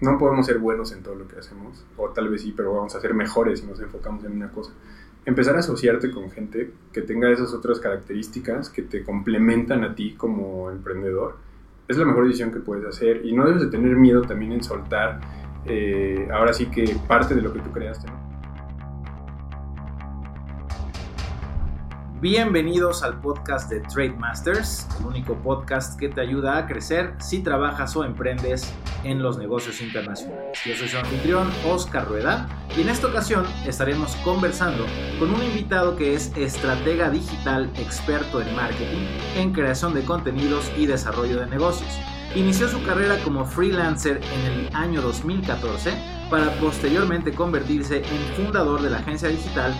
No podemos ser buenos en todo lo que hacemos, o tal vez sí, pero vamos a ser mejores si nos enfocamos en una cosa. Empezar a asociarte con gente que tenga esas otras características que te complementan a ti como emprendedor, es la mejor decisión que puedes hacer y no debes de tener miedo también en soltar eh, ahora sí que parte de lo que tú creaste. Bienvenidos al podcast de Trade Masters, el único podcast que te ayuda a crecer si trabajas o emprendes en los negocios internacionales. Yo soy su anfitrión, Oscar Rueda, y en esta ocasión estaremos conversando con un invitado que es estratega digital experto en marketing, en creación de contenidos y desarrollo de negocios. Inició su carrera como freelancer en el año 2014 para posteriormente convertirse en fundador de la agencia digital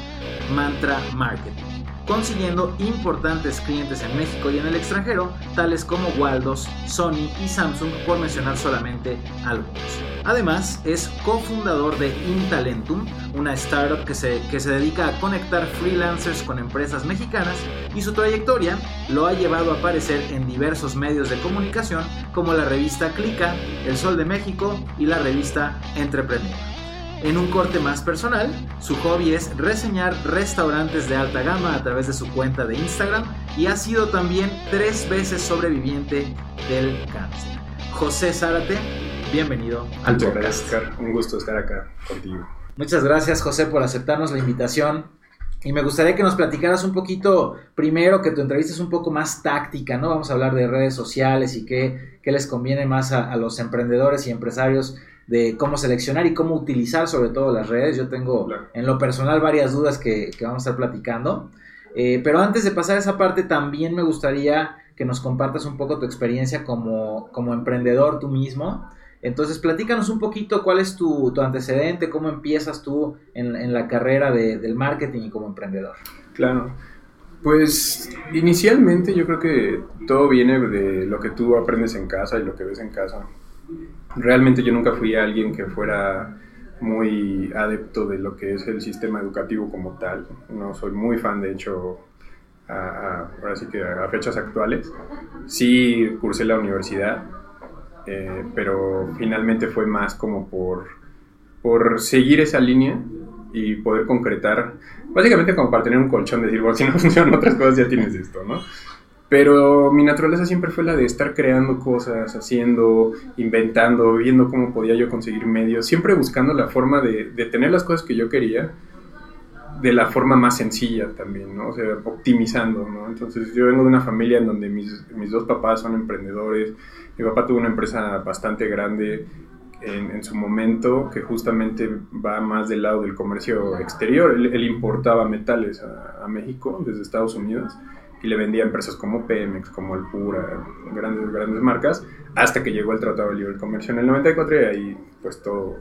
Mantra Marketing consiguiendo importantes clientes en México y en el extranjero, tales como Waldos, Sony y Samsung, por mencionar solamente algunos. Además, es cofundador de Intalentum, una startup que se, que se dedica a conectar freelancers con empresas mexicanas, y su trayectoria lo ha llevado a aparecer en diversos medios de comunicación como la revista Clica, El Sol de México y la revista Entrepreneur. En un corte más personal, su hobby es reseñar restaurantes de alta gama a través de su cuenta de Instagram y ha sido también tres veces sobreviviente del cáncer. José Zárate, bienvenido al podcast. Un gusto estar acá contigo. Muchas gracias José por aceptarnos la invitación. Y me gustaría que nos platicaras un poquito, primero que tu entrevista es un poco más táctica, ¿no? Vamos a hablar de redes sociales y qué, qué les conviene más a, a los emprendedores y empresarios de cómo seleccionar y cómo utilizar sobre todo las redes. Yo tengo en lo personal varias dudas que, vamos a estar platicando. Eh, pero antes de pasar a esa parte, también me gustaría que nos compartas un poco tu experiencia como, como emprendedor tú mismo. Entonces, platícanos un poquito cuál es tu, antecedente, cómo empiezas tú en, la carrera del marketing y como emprendedor. Claro. Pues inicialmente yo creo que todo viene de lo que tú aprendes en casa y lo que ves en casa realmente yo nunca fui alguien que fuera muy adepto de lo que es el sistema educativo como tal. No soy muy fan, de hecho, a, ahora sí que a fechas actuales. Sí cursé la universidad, eh, pero finalmente fue más como por, por seguir esa línea y poder concretar, básicamente como para tener un colchón, de decir, bueno, si no funcionan otras cosas ya tienes esto, ¿no? Pero mi naturaleza siempre fue la de estar creando cosas, haciendo, inventando, viendo cómo podía yo conseguir medios, siempre buscando la forma de, tener las cosas que yo quería de la forma más sencilla también, ¿no? O sea, optimizando, ¿no? Entonces yo vengo de una familia en donde mis, mis dos papás son emprendedores, mi papá tuvo una empresa bastante grande en, su momento que justamente va más del lado del comercio exterior, él, importaba metales a, a México desde Estados Unidos y le vendía a empresas como Pemex, como Alpura, grandes, grandes marcas, hasta que llegó el Tratado de Libre Comercio en el 94 y ahí pues todo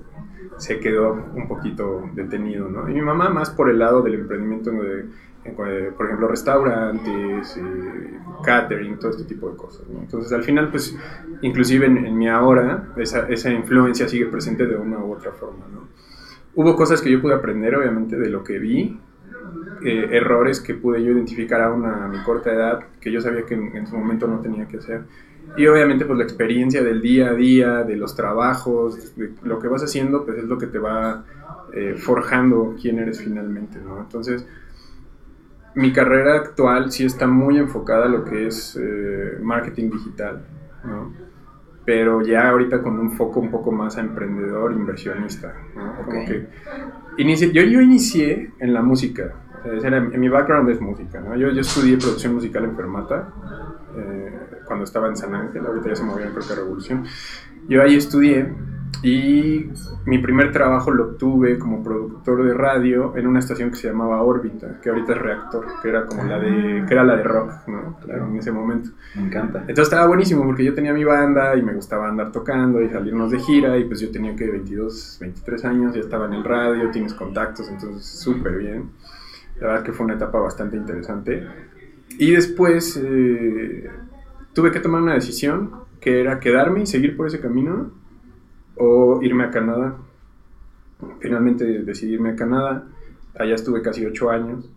se quedó un poquito detenido, ¿no? Y mi mamá más por el lado del emprendimiento de, por ejemplo, restaurantes, eh, catering, todo este tipo de cosas, ¿no? Entonces al final pues inclusive en, en mi ahora esa, esa influencia sigue presente de una u otra forma, ¿no? Hubo cosas que yo pude aprender obviamente de lo que vi, eh, errores que pude yo identificar aún a mi corta edad, que yo sabía que en, su momento no tenía que hacer. Y obviamente pues la experiencia del día a día, de los trabajos, de lo que vas haciendo, pues es lo que te va eh, forjando quién eres finalmente, ¿no? Entonces, mi carrera actual sí está muy enfocada a lo que es eh, marketing digital, ¿no? Pero ya ahorita con un foco un poco más a emprendedor, inversionista, ¿no? Como que yo, yo inicié en la música, en mi background es música, ¿no? Yo, yo estudié producción musical en Fermata eh, cuando estaba en San Ángel, ahorita ya se movió creo que Revolución. Yo ahí estudié y mi primer trabajo lo obtuve como productor de radio en una estación que se llamaba Órbita, que ahorita es Reactor, que era como la de que era la de rock, ¿no? Claro, en ese momento. Me encanta. Entonces estaba buenísimo porque yo tenía mi banda y me gustaba andar tocando y salirnos de gira y pues yo tenía que 22, 23 años, ya estaba en el radio, tienes contactos, entonces súper bien. La verdad que fue una etapa bastante interesante. Y después eh, tuve que tomar una decisión que era quedarme y seguir por ese camino o irme a Canadá. Finalmente decidí irme a Canadá. Allá estuve casi ocho años.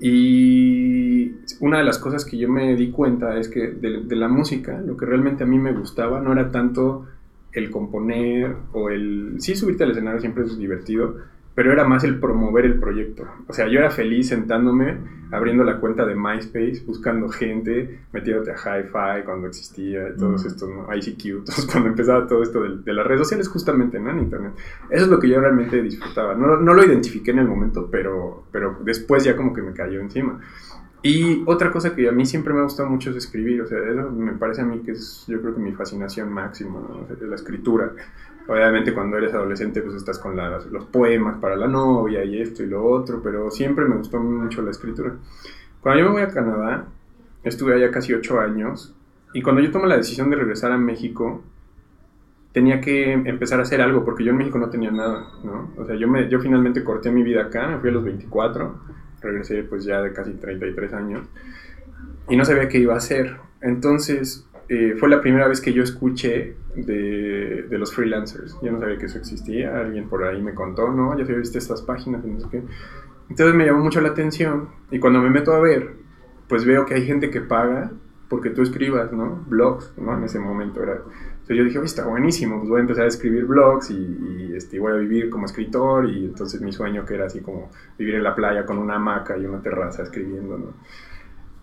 Y una de las cosas que yo me di cuenta es que de, de, la música, lo que realmente a mí me gustaba no era tanto el componer o el... Sí, subirte al escenario siempre es divertido, pero era más el promover el proyecto. O sea, yo era feliz sentándome, abriendo la cuenta de MySpace, buscando gente, metiéndote a Hi-Fi cuando existía, todos estos, ¿no? ICQ, todos, cuando empezaba todo esto de, las redes sociales justamente, ¿no? En Internet. Eso es lo que yo realmente disfrutaba. No, no lo identifiqué en el momento, pero, pero después ya como que me cayó encima. Y otra cosa que a mí siempre me ha gustado mucho es escribir, o sea, eso me parece a mí que es, yo creo que mi fascinación máxima, ¿no? la escritura. Obviamente cuando eres adolescente pues estás con los poemas para la novia y esto y lo otro, pero siempre me gustó mucho la escritura. Cuando yo me voy a Canadá, estuve allá casi ocho años, y cuando yo tomé la decisión de regresar a México, tenía que empezar a hacer algo, porque yo en México no tenía nada, ¿no? O sea, yo, me, yo finalmente corté mi vida acá, me fui a los 24, regresé pues ya de casi 33 años y no sabía qué iba a hacer. Entonces eh, fue la primera vez que yo escuché de, de, los freelancers. Yo no sabía que eso existía, alguien por ahí me contó, no, ya había visto estas páginas y no sé qué. Entonces me llamó mucho la atención y cuando me meto a ver, pues veo que hay gente que paga porque tú escribas, ¿no? Blogs, ¿no? En ese momento era entonces yo dije, está buenísimo, pues voy a empezar a escribir blogs y, este, voy a vivir como escritor y entonces mi sueño que era así como vivir en la playa con una hamaca y una terraza escribiendo, ¿no?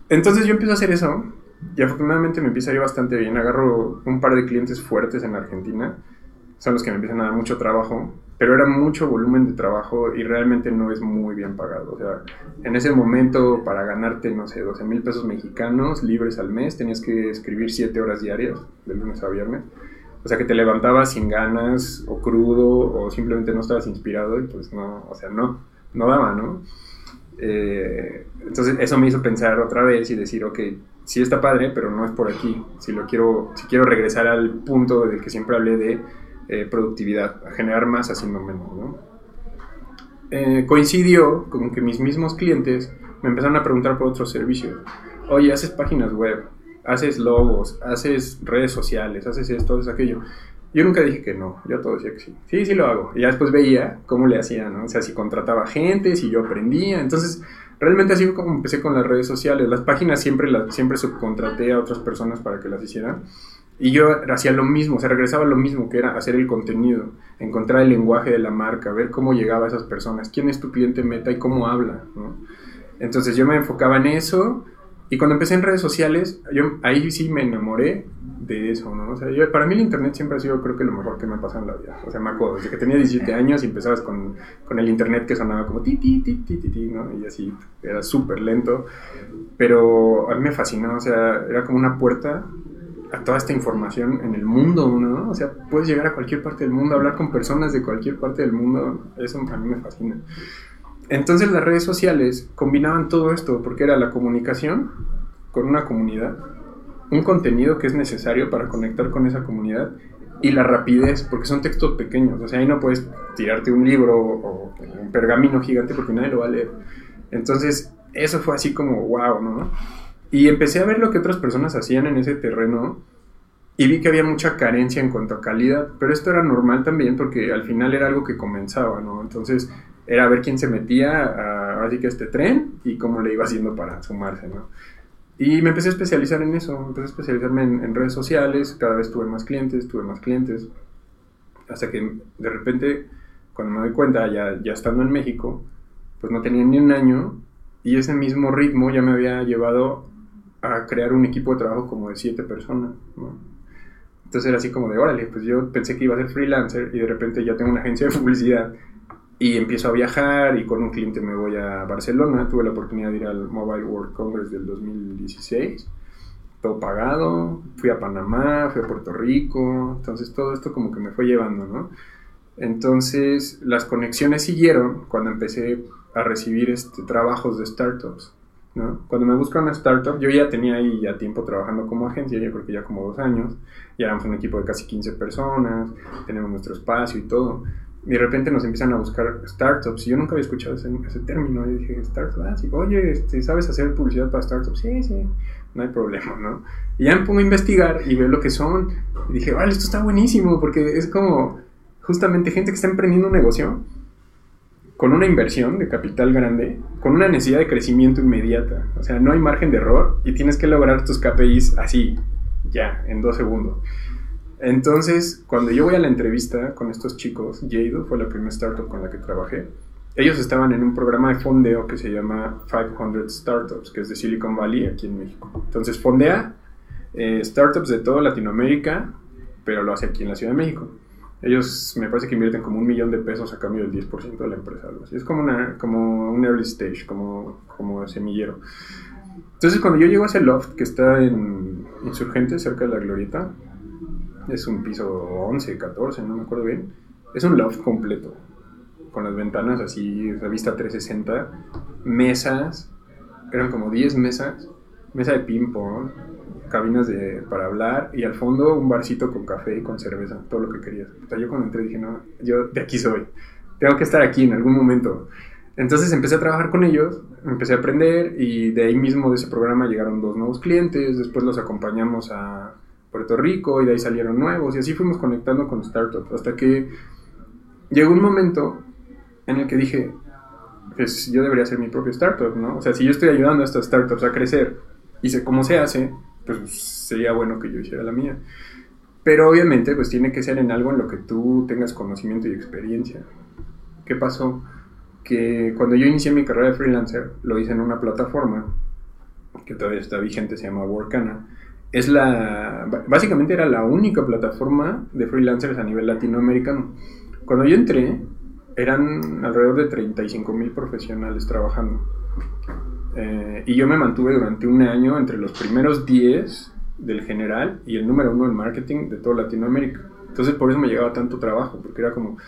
Entonces yo empiezo a hacer eso y afortunadamente me empieza a ir bastante bien. Agarro un par de clientes fuertes en Argentina, son los que me empiezan a dar mucho trabajo pero era mucho volumen de trabajo y realmente no es muy bien pagado. O sea, en ese momento para ganarte, no sé, 12 mil pesos mexicanos libres al mes, tenías que escribir 7 horas diarias, de lunes a viernes. O sea, que te levantabas sin ganas o crudo o simplemente no estabas inspirado y pues no, o sea, no, no daba, ¿no? Eh, entonces eso me hizo pensar otra vez y decir, ok, sí está padre, pero no es por aquí. Si lo quiero, si quiero regresar al punto del que siempre hablé de eh, productividad, a generar más haciendo menos. ¿no? Eh, coincidió con que mis mismos clientes me empezaron a preguntar por otros servicios. Oye, haces páginas web, haces logos, haces redes sociales, haces esto, haces aquello. Yo nunca dije que no, yo todo decía que sí. Sí, sí lo hago. Y ya después veía cómo le hacía, ¿no? O sea, si contrataba gente, si yo aprendía. Entonces, realmente así como empecé con las redes sociales. Las páginas siempre, las, siempre subcontraté a otras personas para que las hicieran. Y yo hacía lo mismo, o sea, regresaba a lo mismo, que era hacer el contenido, encontrar el lenguaje de la marca, ver cómo llegaba a esas personas, quién es tu cliente meta y cómo habla. Entonces yo me enfocaba en eso y cuando empecé en redes sociales, yo ahí sí me enamoré de eso, ¿no? O sea, yo, para mí el internet siempre ha sido creo que lo mejor que me ha pasado en la vida. O sea, me acuerdo, desde que tenía 17 años y empezabas con, con el internet que sonaba como ti, ti, ti, ti, ti, ti ¿no? Y así, era súper lento, pero a mí me fascinó, o sea, era como una puerta toda esta información en el mundo, ¿no? O sea, puedes llegar a cualquier parte del mundo, hablar con personas de cualquier parte del mundo, eso a mí me fascina. Entonces las redes sociales combinaban todo esto, porque era la comunicación con una comunidad, un contenido que es necesario para conectar con esa comunidad y la rapidez, porque son textos pequeños, o sea, ahí no puedes tirarte un libro o un pergamino gigante porque nadie lo va a leer. Entonces, eso fue así como, wow, ¿no? Y empecé a ver lo que otras personas hacían en ese terreno y vi que había mucha carencia en cuanto a calidad, pero esto era normal también porque al final era algo que comenzaba, ¿no? Entonces era ver quién se metía a, así que este tren y cómo le iba haciendo para sumarse, ¿no? Y me empecé a especializar en eso, empecé a especializarme en, redes sociales, cada vez tuve más clientes, tuve más clientes, hasta que de repente, cuando me doy cuenta, ya, ya estando en México, pues no tenía ni un año y ese mismo ritmo ya me había llevado a crear un equipo de trabajo como de siete personas, ¿no? Entonces era así como de, órale, pues yo pensé que iba a ser freelancer y de repente ya tengo una agencia de publicidad y empiezo a viajar y con un cliente me voy a Barcelona. Tuve la oportunidad de ir al Mobile World Congress del 2016, todo pagado. Fui a Panamá, fui a Puerto Rico, entonces todo esto como que me fue llevando, ¿no? Entonces las conexiones siguieron cuando empecé a recibir este, trabajos de startups. Cuando me busca una startup, yo ya tenía ahí ya tiempo trabajando como agencia, yo creo que ya como dos años, ya éramos un equipo de casi 15 personas, tenemos nuestro espacio y todo. Y de repente nos empiezan a buscar startups, y yo nunca había escuchado ese, término, y dije, startups, ah, sí, oye, este, ¿sabes hacer publicidad para startups? Sí, sí, no hay problema, ¿no? Y ya me pongo a investigar y veo lo que son, y dije, vale, esto está buenísimo, porque es como justamente gente que está emprendiendo un negocio, con una inversión de capital grande, con una necesidad de crecimiento inmediata. O sea, no hay margen de error y tienes que lograr tus KPIs así, ya, en dos segundos. Entonces, cuando yo voy a la entrevista con estos chicos, Jado fue la primera startup con la que trabajé. Ellos estaban en un programa de fondeo que se llama 500 Startups, que es de Silicon Valley aquí en México. Entonces, fondea eh, startups de toda Latinoamérica, pero lo hace aquí en la Ciudad de México. Ellos me parece que invierten como un millón de pesos a cambio del 10% de la empresa. Algo así. Es como, una, como un early stage, como, como semillero. Entonces, cuando yo llego a ese loft que está en Insurgente, cerca de la Glorieta, es un piso 11, 14, no me acuerdo bien. Es un loft completo, con las ventanas así, la vista 360, mesas, eran como 10 mesas, mesa de ping-pong, cabinas de, para hablar y al fondo un barcito con café y con cerveza, todo lo que querías. O yo cuando entré dije, no, yo de aquí soy, tengo que estar aquí en algún momento. Entonces empecé a trabajar con ellos, empecé a aprender y de ahí mismo de ese programa llegaron dos nuevos clientes, después los acompañamos a Puerto Rico y de ahí salieron nuevos y así fuimos conectando con startups hasta que llegó un momento en el que dije, pues yo debería ser mi propio startup, ¿no? O sea, si yo estoy ayudando a estas startups a crecer y sé cómo se hace, pues sería bueno que yo hiciera la mía. Pero obviamente pues tiene que ser en algo en lo que tú tengas conocimiento y experiencia. ¿Qué pasó? que cuando yo inicié mi carrera de freelancer, lo hice en una plataforma que todavía está vigente, se llama Workana. Es la, básicamente era la única plataforma de freelancers a nivel latinoamericano. Cuando yo entré, eran alrededor de 35 mil profesionales trabajando. Eh, y yo me mantuve durante un año entre los primeros 10 del general y el número uno en marketing de toda Latinoamérica. Entonces por eso me llegaba tanto trabajo, porque era como,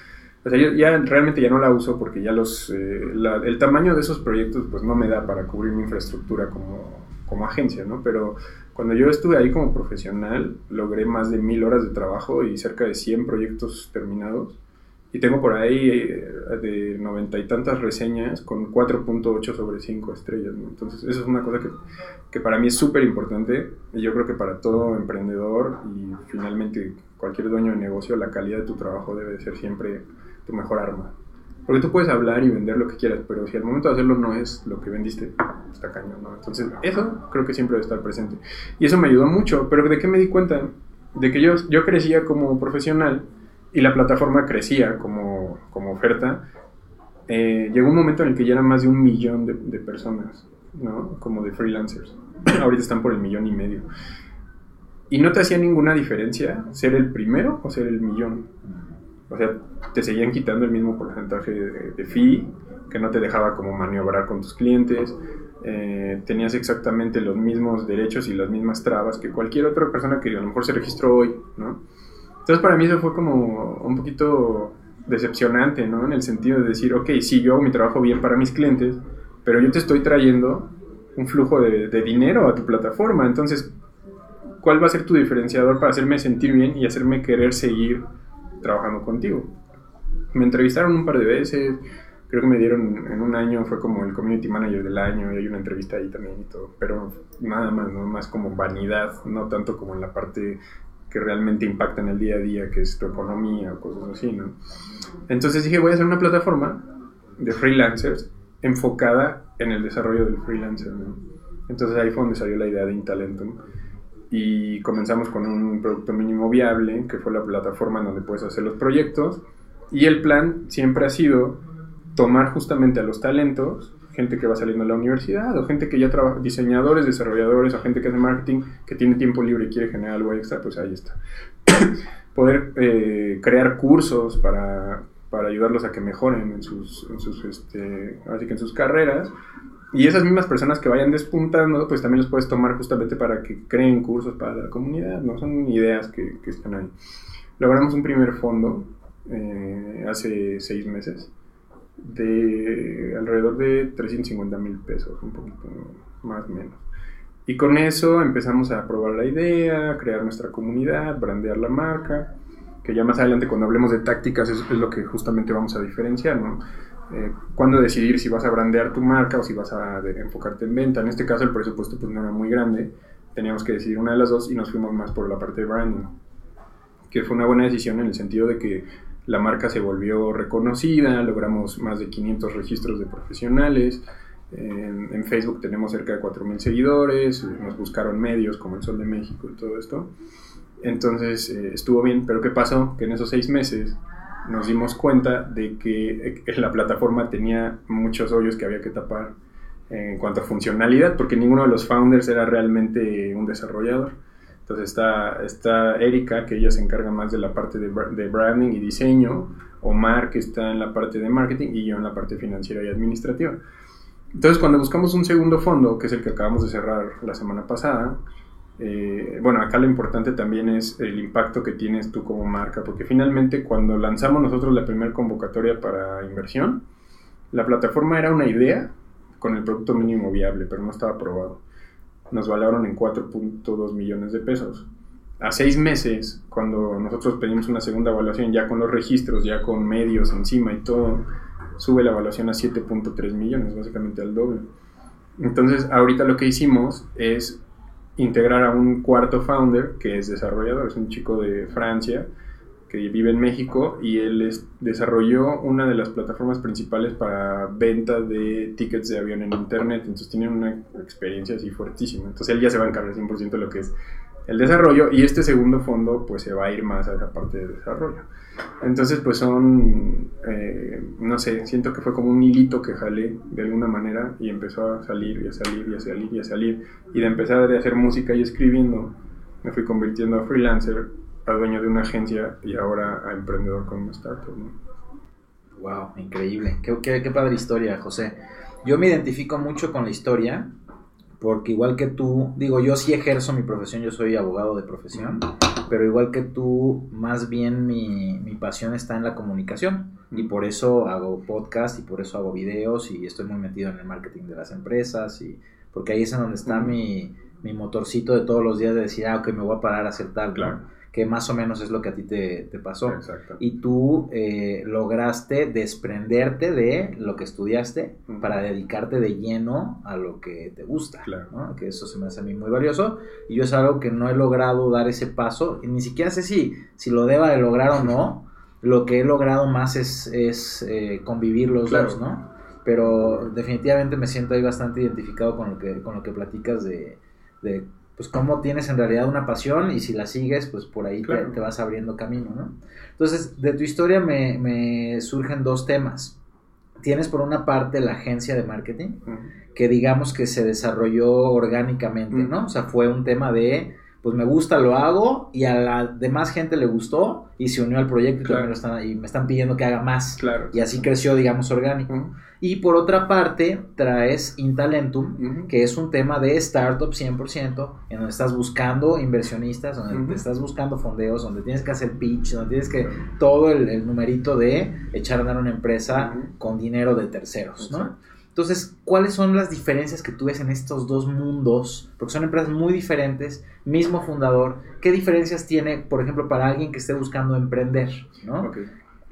o sea, yo ya realmente ya no la uso porque ya los, eh, el tamaño de esos proyectos pues no me da para cubrir mi infraestructura como, como agencia, ¿no? Pero cuando yo estuve ahí como profesional, logré más de mil horas de trabajo y cerca de 100 proyectos terminados. Y tengo por ahí eh, de noventa y tantas reseñas con 4.8 sobre 5 estrellas. ¿no? Entonces, eso es una cosa que, que para mí es súper importante. Y yo creo que para todo emprendedor y finalmente cualquier dueño de negocio, la calidad de tu trabajo debe ser siempre tu mejor arma. Porque tú puedes hablar y vender lo que quieras, pero si al momento de hacerlo no es lo que vendiste, está cañón, ¿no? Entonces, eso creo que siempre debe estar presente. Y eso me ayudó mucho, pero ¿de qué me di cuenta? De que yo, yo crecía como profesional y la plataforma crecía como, como oferta. Eh, llegó un momento en el que ya eran más de un millón de, de personas, ¿no? Como de freelancers. Ahorita están por el millón y medio. Y no te hacía ninguna diferencia ser el primero o ser el millón. O sea, te seguían quitando el mismo porcentaje de, fee, que no te dejaba como maniobrar con tus clientes. Eh, tenías exactamente los mismos derechos y las mismas trabas que cualquier otra persona que a lo mejor se registró hoy, ¿no? Entonces para mí eso fue como un poquito decepcionante, ¿no? En el sentido de decir, ok, sí, yo hago mi trabajo bien para mis clientes, pero yo te estoy trayendo un flujo de, de dinero a tu plataforma, entonces, ¿cuál va a ser tu diferenciador para hacerme sentir bien y hacerme querer seguir trabajando contigo. Me entrevistaron un par de veces, creo que me dieron en un año, fue como el community manager del año y hay una entrevista ahí también y todo, pero nada más, ¿no? más como vanidad, no tanto como en la parte que realmente impacta en el día a día, que es tu economía o cosas así, ¿no? Entonces dije, voy a hacer una plataforma de freelancers enfocada en el desarrollo del freelancer, ¿no? Entonces ahí fue donde salió la idea de Intalentum y comenzamos con un producto mínimo viable, que fue la plataforma donde puedes hacer los proyectos. Y el plan siempre ha sido tomar justamente a los talentos, gente que va saliendo de la universidad, o gente que ya trabaja, diseñadores, desarrolladores, o gente que hace marketing, que tiene tiempo libre y quiere generar algo extra, pues ahí está. Poder eh, crear cursos para, para, ayudarlos a que mejoren en sus, en sus, este, así que en sus carreras y esas mismas personas que vayan despuntando, pues también los puedes tomar justamente para que creen cursos para la comunidad, ¿no? Son ideas que, que están ahí. Logramos un primer fondo eh, hace seis meses de alrededor de 350 mil pesos, un poquito más o menos. Y con eso empezamos a probar la idea, crear nuestra comunidad, brandear la marca, que ya más adelante cuando hablemos de tácticas es, es lo que justamente vamos a diferenciar, ¿no? Eh, cuándo decidir si vas a brandear tu marca o si vas a enfocarte en venta. En este caso el presupuesto pues no era muy grande, teníamos que decidir una de las dos y nos fuimos más por la parte de branding, que fue una buena decisión en el sentido de que la marca se volvió reconocida, logramos más de 500 registros de profesionales, en, en Facebook tenemos cerca de 4.000 seguidores, nos buscaron medios como el Sol de México y todo esto. Entonces eh, estuvo bien, pero ¿qué pasó? Que en esos seis meses nos dimos cuenta de que eh, la plataforma tenía muchos hoyos que había que tapar en cuanto a funcionalidad, porque ninguno de los founders era realmente un desarrollador. Entonces está, está Erika, que ella se encarga más de la parte de, de branding y diseño, Omar, que está en la parte de marketing, y yo en la parte financiera y administrativa. Entonces, cuando buscamos un segundo fondo, que es el que acabamos de cerrar la semana pasada, eh, bueno, acá lo importante también es el impacto que tienes tú como marca, porque finalmente cuando lanzamos nosotros la primera convocatoria para inversión, la plataforma era una idea con el producto mínimo viable, pero no estaba aprobado. Nos valoraron en 4.2 millones de pesos. A seis meses, cuando nosotros pedimos una segunda evaluación, ya con los registros, ya con medios encima y todo, sube la evaluación a 7.3 millones, básicamente al doble. Entonces, ahorita lo que hicimos es integrar a un cuarto founder que es desarrollador, es un chico de Francia que vive en México y él desarrolló una de las plataformas principales para venta de tickets de avión en internet, entonces tiene una experiencia así fuertísima, entonces él ya se va a encargar 100% de lo que es el desarrollo y este segundo fondo pues se va a ir más a esa parte de desarrollo. Entonces pues son, eh, no sé, siento que fue como un hilito que jalé de alguna manera y empezó a salir y a salir y a salir y a salir y de empezar a hacer música y escribiendo me fui convirtiendo a freelancer, a dueño de una agencia y ahora a emprendedor con una startup. Wow, increíble. Qué, qué, qué padre historia, José. Yo me identifico mucho con la historia porque igual que tú, digo, yo sí ejerzo mi profesión, yo soy abogado de profesión, pero igual que tú, más bien mi, mi pasión está en la comunicación. Y por eso hago podcast y por eso hago videos y estoy muy metido en el marketing de las empresas y porque ahí es en donde está mi, mi motorcito de todos los días de decir, ah, ok, me voy a parar a hacer tal, claro que más o menos es lo que a ti te, pasó. Exacto. Y tú eh, lograste desprenderte de lo que estudiaste para dedicarte de lleno a lo que te gusta, claro. que eso se me hace a mí muy valioso. Y yo es algo que no he logrado dar ese paso, y ni siquiera sé si, si lo deba de lograr o no. Lo que he logrado más es, es eh, convivir los dos, ¿no? Pero definitivamente me siento ahí bastante identificado con lo que, con lo que platicas de, de pues cómo tienes en realidad una pasión y si la sigues, pues por ahí te, vas abriendo camino, ¿no? Entonces, de tu historia me, surgen dos temas. Tienes por una parte la agencia de marketing, que digamos que se desarrolló orgánicamente, ¿no? O sea, fue un tema de, pues me gusta, lo hago, y a la demás gente le gustó y se unió al proyecto y, me están pidiendo que haga más. Claro. Y así creció, digamos, orgánico. Y por otra parte, traes Intalentum, que es un tema de startup 100%, en donde estás buscando inversionistas, donde estás buscando fondeos, donde tienes que hacer pitch, donde tienes que todo el, numerito de echar a andar una empresa con dinero de terceros, ¿no? Entonces, ¿cuáles son las diferencias que tú ves en estos dos mundos? Porque son empresas muy diferentes, mismo fundador. ¿Qué diferencias tiene, por ejemplo, para alguien que esté buscando emprender? ¿no?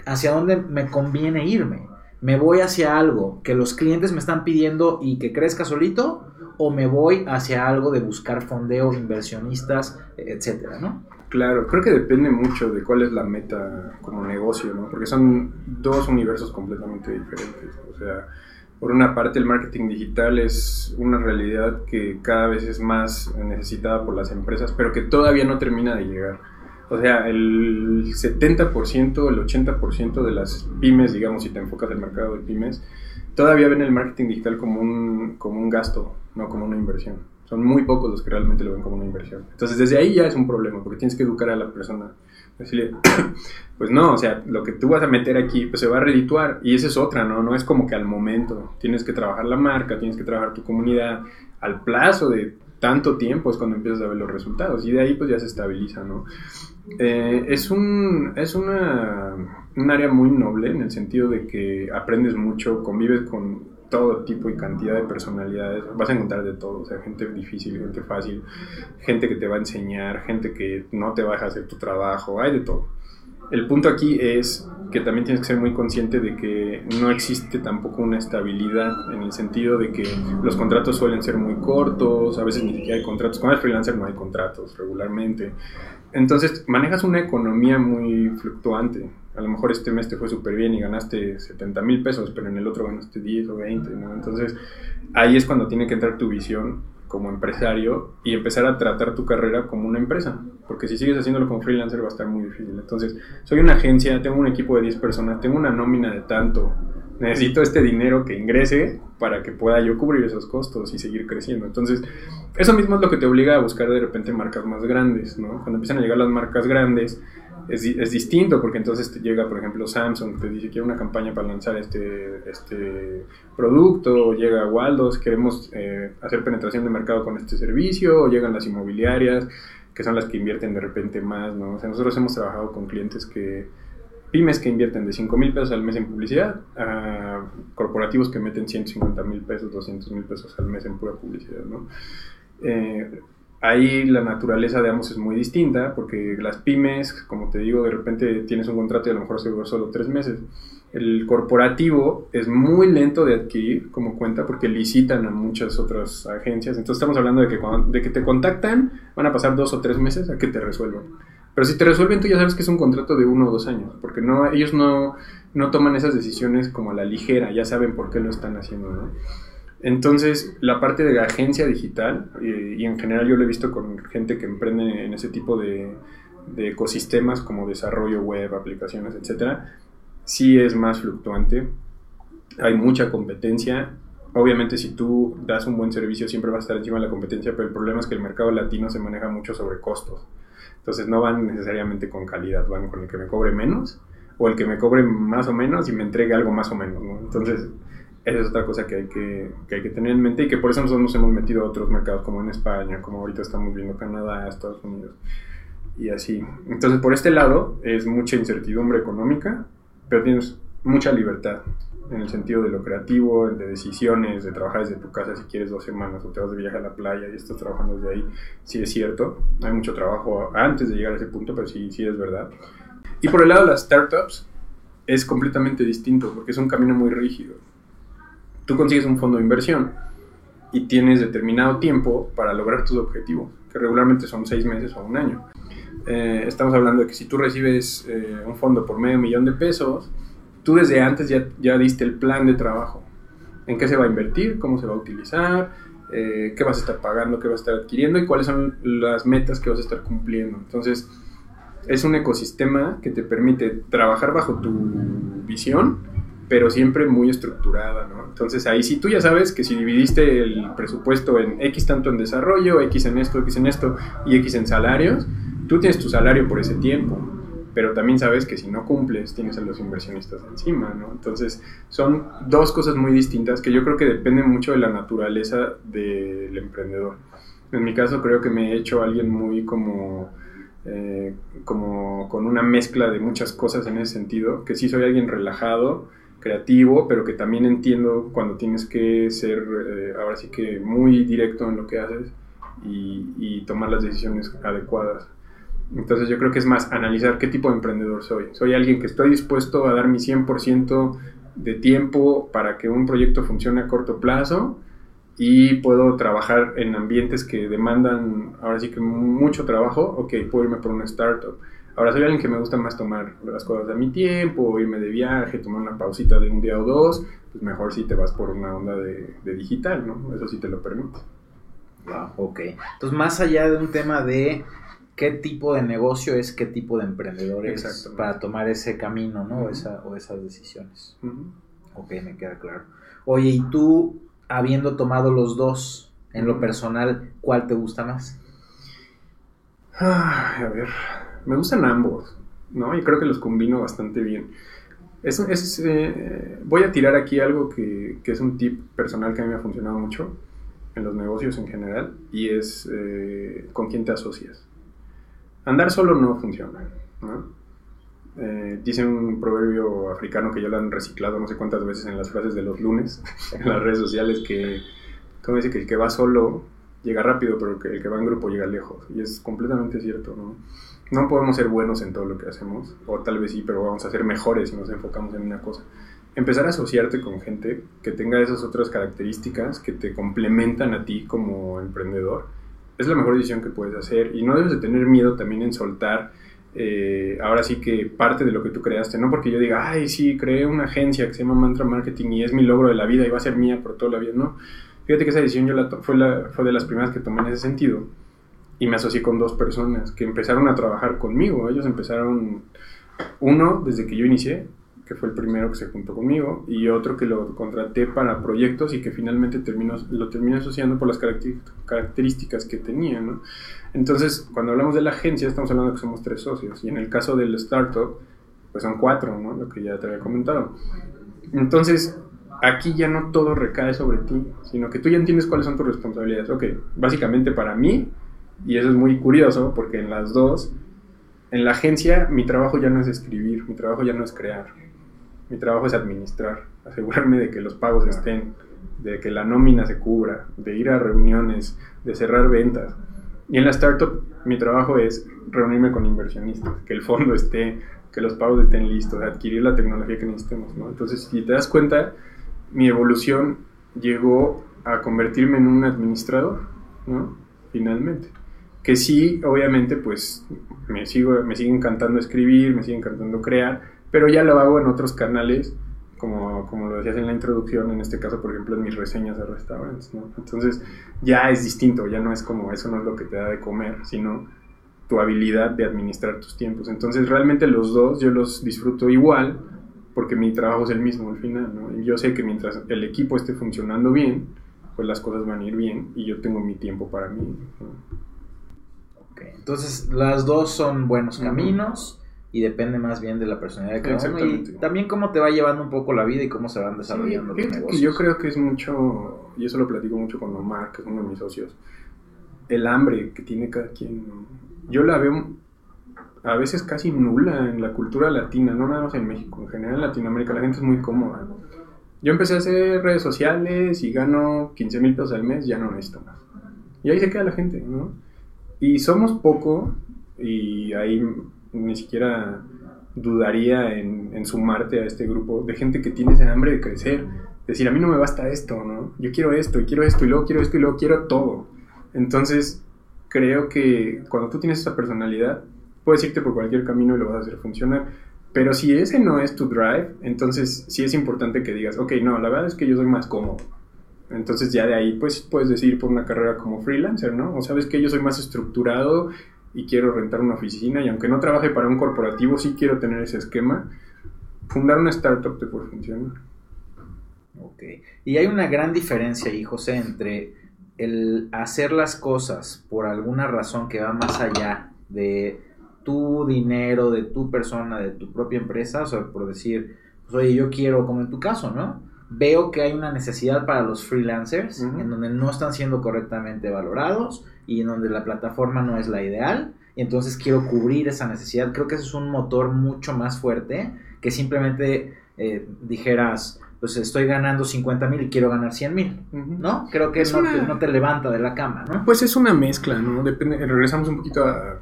¿Hacia dónde me conviene irme? ¿Me voy hacia algo que los clientes me están pidiendo y que crezca solito? ¿O me voy hacia algo de buscar fondeo, inversionistas, etcétera, ¿no? Claro, creo que depende mucho de cuál es la meta como negocio, ¿no? Porque son dos universos completamente diferentes. O sea, por una parte el marketing digital es una realidad que cada vez es más necesitada por las empresas, pero que todavía no termina de llegar o sea, el 70%, el 80% de las pymes, digamos, si te enfocas en el mercado de pymes, todavía ven el marketing digital como un, como un gasto, no como una inversión. Son muy pocos los que realmente lo ven como una inversión. Entonces, desde ahí ya es un problema, porque tienes que educar a la persona. Decirle, pues no, o sea, lo que tú vas a meter aquí, pues se va a redituar. Y esa es otra, ¿no? No es como que al momento. Tienes que trabajar la marca, tienes que trabajar tu comunidad. Al plazo de tanto tiempo es cuando empiezas a ver los resultados. Y de ahí, pues ya se estabiliza, ¿no? Eh, es un, es un área muy noble en el sentido de que aprendes mucho, convives con todo tipo y cantidad de personalidades, vas a encontrar de todo, o sea, gente difícil, gente fácil, gente que te va a enseñar, gente que no te va a hacer tu trabajo, hay de todo. El punto aquí es que también tienes que ser muy consciente de que no existe tampoco una estabilidad en el sentido de que los contratos suelen ser muy cortos, a veces ni siquiera hay contratos, con el freelancer no hay contratos regularmente. Entonces manejas una economía muy fluctuante. A lo mejor este mes te fue súper bien y ganaste 70 mil pesos, pero en el otro ganaste 10 o 20. ¿no? Entonces ahí es cuando tiene que entrar tu visión como empresario y empezar a tratar tu carrera como una empresa, porque si sigues haciéndolo como freelancer va a estar muy difícil. Entonces, soy una agencia, tengo un equipo de 10 personas, tengo una nómina de tanto, necesito este dinero que ingrese para que pueda yo cubrir esos costos y seguir creciendo. Entonces, eso mismo es lo que te obliga a buscar de repente marcas más grandes, ¿no? Cuando empiezan a llegar las marcas grandes, es, es, distinto porque entonces te llega, por ejemplo, Samsung, te dice que quiero una campaña para lanzar este, este producto, o llega Waldos, queremos eh, hacer penetración de mercado con este servicio, o llegan las inmobiliarias, que son las que invierten de repente más, ¿no? O sea, nosotros hemos trabajado con clientes que, pymes que invierten de 5 mil pesos al mes en publicidad, a corporativos que meten 150 mil pesos, 200 mil pesos al mes en pura publicidad, ¿no? Eh, Ahí la naturaleza de ambos es muy distinta, porque las pymes, como te digo, de repente tienes un contrato y a lo mejor se dura solo tres meses. El corporativo es muy lento de adquirir como cuenta porque licitan a muchas otras agencias. Entonces estamos hablando de que, cuando, de que te contactan, van a pasar dos o tres meses a que te resuelvan. Pero si te resuelven, tú ya sabes que es un contrato de uno o dos años, porque no, ellos no, no toman esas decisiones como a la ligera, ya saben por qué lo están haciendo. ¿no? Entonces, la parte de agencia digital, eh, y en general yo lo he visto con gente que emprende en ese tipo de, ecosistemas como desarrollo web, aplicaciones, etcétera, sí es más fluctuante. Hay mucha competencia. Obviamente, si tú das un buen servicio, siempre vas a estar encima de la competencia, pero el problema es que el mercado latino se maneja mucho sobre costos. Entonces, no van necesariamente con calidad, van con el que me cobre menos o el que me cobre más o menos y me entregue algo más o menos. Entonces, esa es otra cosa que hay que, que hay que tener en mente y que por eso nosotros nos hemos metido a otros mercados como en España, como ahorita estamos viendo Canadá, Estados Unidos y así. Entonces, por este lado es mucha incertidumbre económica, pero tienes mucha libertad en el sentido de lo creativo, de decisiones, de trabajar desde tu casa si quieres dos semanas o te vas de viaje a la playa y estás trabajando desde ahí. Sí es cierto, hay mucho trabajo antes de llegar a ese punto, pero sí, sí es verdad. Y por el lado de las startups es completamente distinto porque es un camino muy rígido tú consigues un fondo de inversión y tienes determinado tiempo para lograr tus objetivos, que regularmente son seis meses o un año. Eh, estamos hablando de que si tú recibes eh, un fondo por medio millón de pesos, tú desde antes ya, ya diste el plan de trabajo. En qué se va a invertir, cómo se va a utilizar, eh, qué vas a estar pagando, qué vas a estar adquiriendo y cuáles son las metas que vas a estar cumpliendo. Entonces, es un ecosistema que te permite trabajar bajo tu visión pero siempre muy estructurada, ¿no? Entonces ahí sí tú ya sabes que si dividiste el presupuesto en X tanto en desarrollo, X en esto, X en esto y X en salarios, tú tienes tu salario por ese tiempo, pero también sabes que si no cumples tienes a los inversionistas encima, ¿no? Entonces son dos cosas muy distintas que yo creo que dependen mucho de la naturaleza del emprendedor. En mi caso creo que me he hecho alguien muy como... Eh, como con una mezcla de muchas cosas en ese sentido, que sí soy alguien relajado, creativo, pero que también entiendo cuando tienes que ser, eh, ahora sí que muy directo en lo que haces y, tomar las decisiones adecuadas. Entonces yo creo que es más analizar qué tipo de emprendedor soy. Soy alguien que estoy dispuesto a dar mi 100% de tiempo para que un proyecto funcione a corto plazo y puedo trabajar en ambientes que demandan ahora sí que mucho trabajo, ok, puedo irme por una startup Ahora soy alguien que me gusta más tomar las cosas a mi tiempo, irme de viaje, tomar una pausita de un día o dos, pues mejor si te vas por una onda de, digital, ¿no? Eso sí te lo permite. Wow, ok. Entonces, más allá de un tema de qué tipo de negocio es qué tipo de emprendedor es para tomar ese camino, ¿no? o, esas decisiones. Ok, me queda claro. Oye, ¿y tú, habiendo tomado los dos, en lo personal, cuál te gusta más? a ver, me gustan ambos, ¿no? Y creo que los combino bastante bien. Es, es, eh, voy a tirar aquí algo que, es un tip personal que a mí me ha funcionado mucho en los negocios en general y es eh, con quién te asocias. Andar solo no funciona, ¿no? Eh, dice un proverbio africano que ya lo han reciclado no sé cuántas veces en las frases de los lunes en las redes sociales que, como dice que el que va solo llega rápido, pero que el que va en grupo llega lejos. Y es completamente cierto, ¿no? No podemos ser buenos en todo lo que hacemos, o tal vez sí, pero vamos a ser mejores si nos enfocamos en una cosa. Empezar a asociarte con gente que tenga esas otras características que te complementan a ti como emprendedor, es la mejor decisión que puedes hacer y no debes de tener miedo también en soltar eh, ahora sí que parte de lo que tú creaste, no porque yo diga, ay, sí, creé una agencia que se llama Mantra Marketing y es mi logro de la vida y va a ser mía por toda la vida, no Fíjate que esa decisión yo la fue, fue de las primeras que tomé en ese sentido. Y me asocié con dos personas que empezaron a trabajar conmigo. Ellos empezaron, uno desde que yo inicié, que fue el primero que se juntó conmigo, y otro que lo contraté para proyectos y que finalmente terminó, lo terminé asociando por las características que tenía. ¿no? Entonces, cuando hablamos de la agencia, estamos hablando que somos tres socios. Y en el caso del startup, pues son cuatro, ¿no? lo que ya te había comentado. Entonces, aquí ya no todo recae sobre ti, sino que tú ya entiendes cuáles son tus responsabilidades. Ok, básicamente para mí, y eso es muy curioso, porque en las dos, en la agencia mi trabajo ya no es escribir, mi trabajo ya no es crear, mi trabajo es administrar, asegurarme de que los pagos estén, de que la nómina se cubra, de ir a reuniones, de cerrar ventas. Y en la startup mi trabajo es reunirme con inversionistas, que el fondo esté, que los pagos estén listos, adquirir la tecnología que necesitemos. ¿no? Entonces, si te das cuenta, mi evolución llegó a convertirme en un administrador, ¿no? Finalmente. Que sí, obviamente, pues me, sigo, me sigue encantando escribir, me sigue encantando crear, pero ya lo hago en otros canales, como, como lo decías en la introducción, en este caso, por ejemplo, en mis reseñas de restaurantes, ¿no? Entonces, ya es distinto, ya no es como eso no es lo que te da de comer, sino tu habilidad de administrar tus tiempos. Entonces, realmente los dos yo los disfruto igual, porque mi trabajo es el mismo al final, ¿no? Y yo sé que mientras el equipo esté funcionando bien, pues las cosas van a ir bien y yo tengo mi tiempo para mí. Entonces las dos son buenos caminos y depende más bien de la personalidad de cada uno y también cómo te va llevando un poco la vida y cómo se van desarrollando los negocios. yo creo que es mucho, y eso lo platico mucho con Omar, que es uno de mis socios, el hambre que tiene cada quien. Yo la veo a veces casi nula en la cultura latina, no nada más en México, en general en Latinoamérica la gente es muy cómoda. Yo empecé a hacer redes sociales y gano 15 mil pesos al mes, ya no necesito más. Y ahí se queda la gente, ¿no? Y somos poco, y ahí ni siquiera dudaría en, en, sumarte a este grupo de gente que tiene ese hambre de crecer. Decir, a mí no me basta esto, ¿no? Yo quiero esto, y quiero esto, y luego quiero esto, y luego quiero todo. Entonces, creo que cuando tú tienes esa personalidad, puedes irte por cualquier camino y lo vas a hacer funcionar. Pero si ese no es tu drive, entonces sí es importante que digas, ok, no, la verdad es que yo soy más cómodo. Entonces ya de ahí pues puedes decidir por una carrera como freelancer, ¿no? O sabes que yo soy más estructurado y quiero rentar una oficina y aunque no trabaje para un corporativo, sí quiero tener ese esquema. Fundar una startup te puede funcionar. Ok. Y hay una gran diferencia ahí, José, entre el hacer las cosas por alguna razón que va más allá de tu dinero, de tu persona, de tu propia empresa, o sea, por decir, pues, oye, yo quiero, como en tu caso, ¿no? Veo que hay una necesidad para los freelancers en donde no están siendo correctamente valorados y en donde la plataforma no es la ideal, y entonces quiero cubrir esa necesidad. Creo que ese es un motor mucho más fuerte que simplemente eh, dijeras, pues estoy ganando 50 mil y quiero ganar 100 mil, ¿no? Creo que no, te, no, te, levanta de la cama, ¿no? Pues es una mezcla, ¿no? Depende, regresamos un poquito a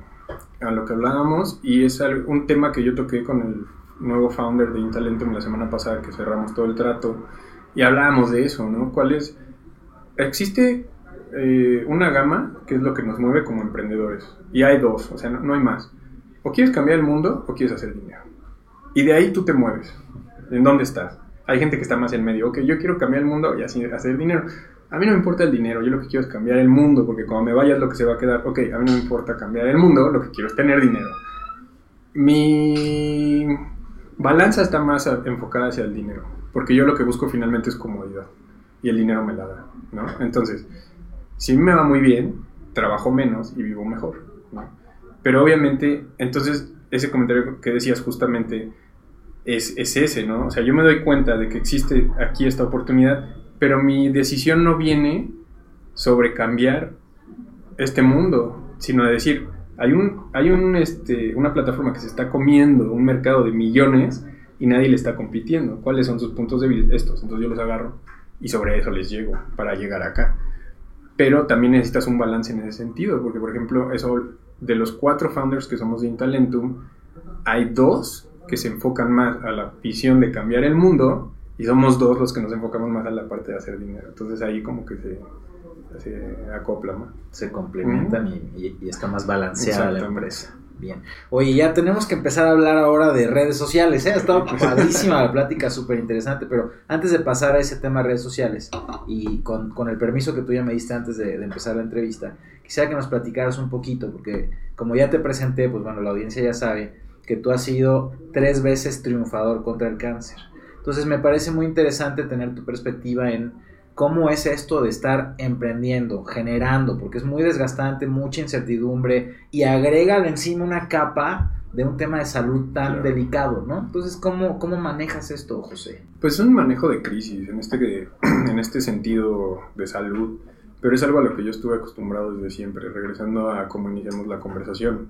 a lo que hablábamos y es un tema que yo toqué con el nuevo founder de Intalentum la semana pasada que cerramos todo el trato y hablábamos de eso, ¿no? ¿Cuál es? Existe eh, una gama que es lo que nos mueve como emprendedores y hay dos, o sea, no, hay más. O quieres cambiar el mundo o quieres hacer dinero. Y de ahí tú te mueves. ¿En dónde estás? Hay gente que está más en medio. Ok, yo quiero cambiar el mundo y así hacer dinero. A mí no me importa el dinero, yo lo que quiero es cambiar el mundo, porque cuando me vaya es lo que se va a quedar. Ok, a mí no me importa cambiar el mundo, lo que quiero es tener dinero. Mi balanza está más enfocada hacia el dinero, porque yo lo que busco finalmente es comodidad y el dinero me la da, ¿no? Entonces, si me va muy bien, trabajo menos y vivo mejor, ¿no? Pero obviamente, entonces, ese comentario que decías justamente es, es ese, ¿no? O sea, yo me doy cuenta de que existe aquí esta oportunidad pero mi decisión no viene sobre cambiar este mundo, sino de decir, hay, un, hay un, este, una plataforma que se está comiendo un mercado de millones y nadie le está compitiendo. ¿Cuáles son sus puntos débiles? Estos. Entonces yo los agarro y sobre eso les llego para llegar acá. Pero también necesitas un balance en ese sentido, porque por ejemplo, eso de los cuatro founders que somos de Intalentum, hay dos que se enfocan más a la visión de cambiar el mundo y somos dos los que nos enfocamos más a la parte de hacer dinero. Entonces ahí como que se, se acopla Se complementan y, está más balanceada la empresa. Bien. Oye, ya tenemos que empezar a hablar ahora de redes sociales. ¿eh? Ha estado padrísima la plática, súper interesante. Pero antes de pasar a ese tema de redes sociales, y con, con, el permiso que tú ya me diste antes de, de, empezar la entrevista, quisiera que nos platicaras un poquito, porque como ya te presenté, pues bueno, la audiencia ya sabe que tú has sido tres veces triunfador contra el cáncer. Entonces me parece muy interesante tener tu perspectiva en cómo es esto de estar emprendiendo, generando, porque es muy desgastante, mucha incertidumbre y agrega encima una capa de un tema de salud tan delicado, ¿no? Entonces, ¿cómo, ¿cómo manejas esto, José? Pues es un manejo de crisis, en este, en este sentido de salud, pero es algo a lo que yo estuve acostumbrado desde siempre, regresando a cómo iniciamos la conversación,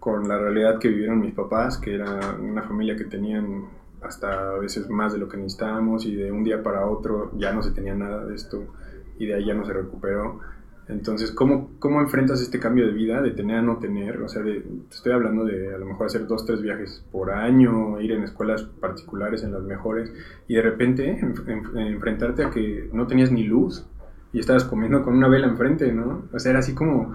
con la realidad que vivieron mis papás, que era una familia que tenían hasta a veces más de lo que necesitábamos y de un día para otro ya no se tenía nada de esto y de ahí ya no se recuperó. Entonces, ¿cómo, cómo enfrentas este cambio de vida, de tener a no tener? O sea, de, estoy hablando de a lo mejor hacer dos, tres viajes por año, ir en escuelas particulares, en las mejores, y de repente enfrentarte a que no tenías ni luz y estabas comiendo con una vela enfrente, ¿no? O sea, era así como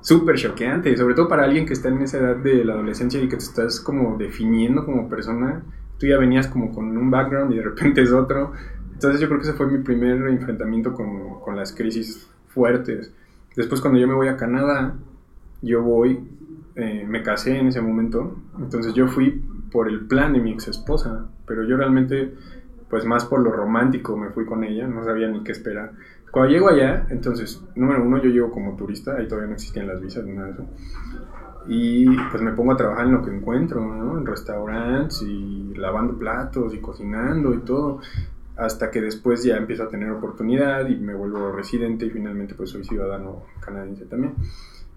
súper choqueante, sobre todo para alguien que está en esa edad de la adolescencia y que te estás como definiendo como persona tú ya venías como con un background y de repente es otro. Entonces yo creo que ese fue mi primer enfrentamiento con, con las crisis fuertes. Después cuando yo me voy a Canadá, yo voy, eh, me casé en ese momento, entonces yo fui por el plan de mi ex esposa, pero yo realmente, pues más por lo romántico me fui con ella, no sabía ni qué esperar. Cuando llego allá, entonces, número uno, yo llego como turista, ahí todavía no existían las visas ni nada de eso y pues me pongo a trabajar en lo que encuentro, ¿no? En restaurantes y lavando platos y cocinando y todo, hasta que después ya empiezo a tener oportunidad y me vuelvo residente y finalmente pues soy ciudadano canadiense también.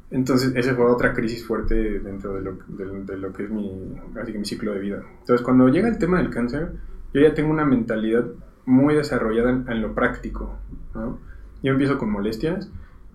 Entonces esa fue otra crisis fuerte dentro de lo, de, lo que es mi, así que mi ciclo de vida. Entonces cuando llega el tema del cáncer, yo ya tengo una mentalidad muy desarrollada en, en lo práctico, ¿no? Yo empiezo con molestias,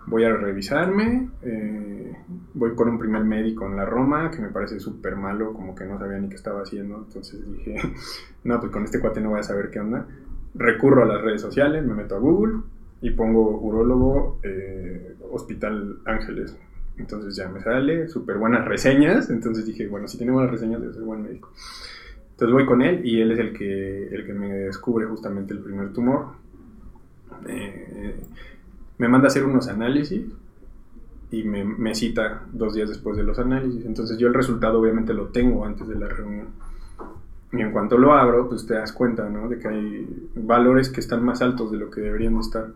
voy a revisarme, eh, voy con un primer médico en la Roma, que me parece súper malo, como que no sabía ni qué estaba haciendo, entonces dije, no, pues con este cuate no voy a saber qué onda. Recurro a las redes sociales, me meto a Google y pongo urólogo eh, Hospital Ángeles. Entonces ya me sale, súper buenas reseñas, entonces dije, bueno, si tiene buenas reseñas, debe ser buen médico. Entonces voy con él y él es el que, el que me descubre justamente el primer tumor. Eh, me manda a hacer unos análisis y me, cita dos días después de los análisis. Entonces yo el resultado obviamente lo tengo antes de la reunión. Y en cuanto lo abro, pues te das cuenta, ¿no? De que hay valores que están más altos de lo que deberían estar.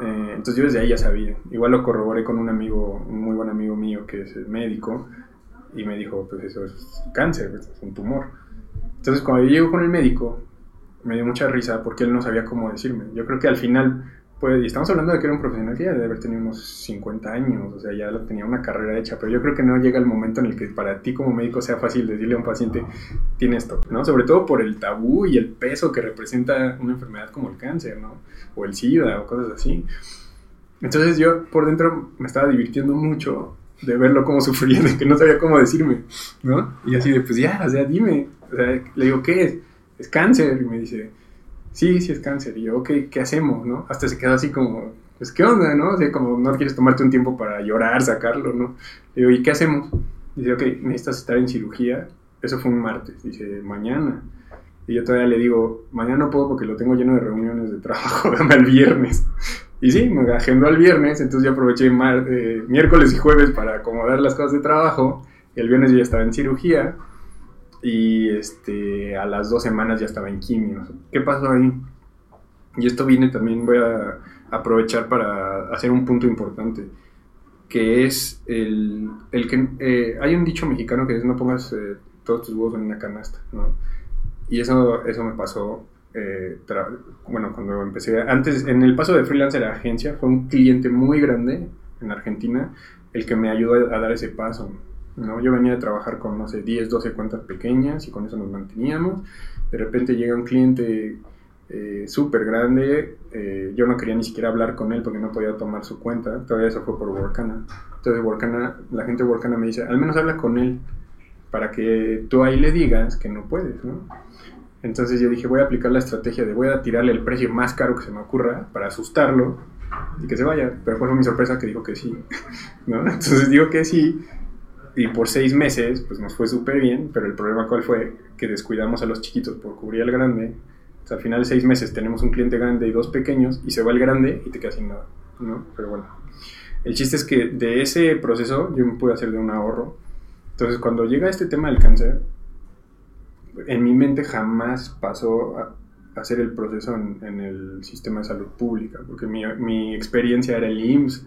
Eh, entonces yo desde ahí ya sabía. Igual lo corroboré con un amigo, un muy buen amigo mío que es médico, y me dijo, pues eso es cáncer, es un tumor. Entonces cuando yo llego con el médico, me dio mucha risa porque él no sabía cómo decirme. Yo creo que al final pues, y estamos hablando de que era un profesional que ya debe haber tenido unos 50 años, o sea, ya tenía una carrera hecha, pero yo creo que no llega el momento en el que para ti como médico sea fácil decirle a un paciente, tiene esto, ¿no? Sobre todo por el tabú y el peso que representa una enfermedad como el cáncer, ¿no? O el SIDA o cosas así. Entonces yo por dentro me estaba divirtiendo mucho de verlo cómo sufría, de que no sabía cómo decirme, ¿no? Y así de, pues ya, o sea, dime, o sea, le digo, ¿qué es? Es cáncer, y me dice, sí, sí es cáncer. Y yo, ok, ¿qué hacemos, no? Hasta se quedó así como, pues, ¿qué onda, no? O sea, como no quieres tomarte un tiempo para llorar, sacarlo, ¿no? Le digo, ¿y qué hacemos? Dice, ok, necesitas estar en cirugía. Eso fue un martes. Dice, mañana. Y yo todavía le digo, mañana no puedo porque lo tengo lleno de reuniones de trabajo, dame el viernes. Y sí, me agendó al viernes, entonces yo aproveché eh, miércoles y jueves para acomodar las cosas de trabajo. Y el viernes yo ya estaba en cirugía y este, a las dos semanas ya estaba en quimios. ¿Qué pasó ahí? Y esto viene también, voy a aprovechar para hacer un punto importante, que es el, el que eh, hay un dicho mexicano que es no pongas eh, todos tus huevos en una canasta, ¿no? Y eso, eso me pasó, eh, bueno, cuando empecé, antes, en el paso de freelancer a agencia, fue un cliente muy grande en Argentina el que me ayudó a dar ese paso. ¿No? Yo venía de trabajar con, no sé, 10, 12 cuentas pequeñas y con eso nos manteníamos. De repente llega un cliente eh, súper grande, eh, yo no quería ni siquiera hablar con él porque no podía tomar su cuenta, todavía eso fue por Workana. Entonces Workana, la gente de Workana me dice, al menos habla con él para que tú ahí le digas que no puedes. Entonces yo dije, voy a aplicar la estrategia de voy a tirarle el precio más caro que se me ocurra para asustarlo y que se vaya. Pero fue mi sorpresa que dijo que sí, ¿no? Entonces digo que sí Y por seis meses, pues nos fue súper bien, pero el problema cuál fue, que descuidamos a los chiquitos por cubrir al grande. O sea, al final de seis meses tenemos un cliente grande y dos pequeños, y se va el grande y te quedas sin nada, ¿no? Pero bueno, el chiste es que de ese proceso yo me pude hacer de un ahorro. Entonces, cuando llega este tema del cáncer, en mi mente jamás pasó a hacer el proceso en, el sistema de salud pública, porque mi, mi, experiencia era el IMSS,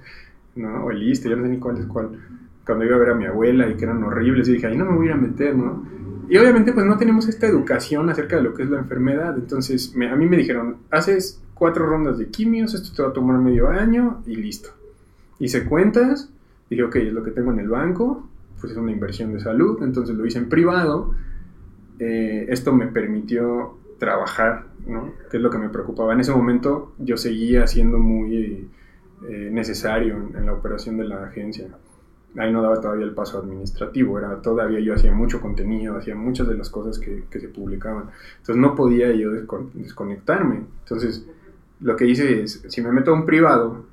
¿no? O el ISTE, yo no sé ni cuál es cuál. Cuando iba a ver a mi abuela y que eran horribles, y dije, ahí no me voy a ir a meter, ¿no? Y obviamente pues no tenemos esta educación acerca de lo que es la enfermedad, entonces a mí me dijeron, haces cuatro rondas de quimios, esto te va a tomar medio año y listo. Hice cuentas, dije, ok, es lo que tengo en el banco, pues es una inversión de salud, entonces lo hice en privado. Eh, esto me permitió trabajar, ¿no? Que es lo que me preocupaba. En ese momento yo seguía siendo muy eh, necesario en, la operación de la agencia. Ahí no daba todavía el paso administrativo, era todavía yo hacía mucho contenido, hacía muchas de las cosas que, que se publicaban. Entonces no podía yo desconectarme. Entonces lo que hice es, si me meto a un privado,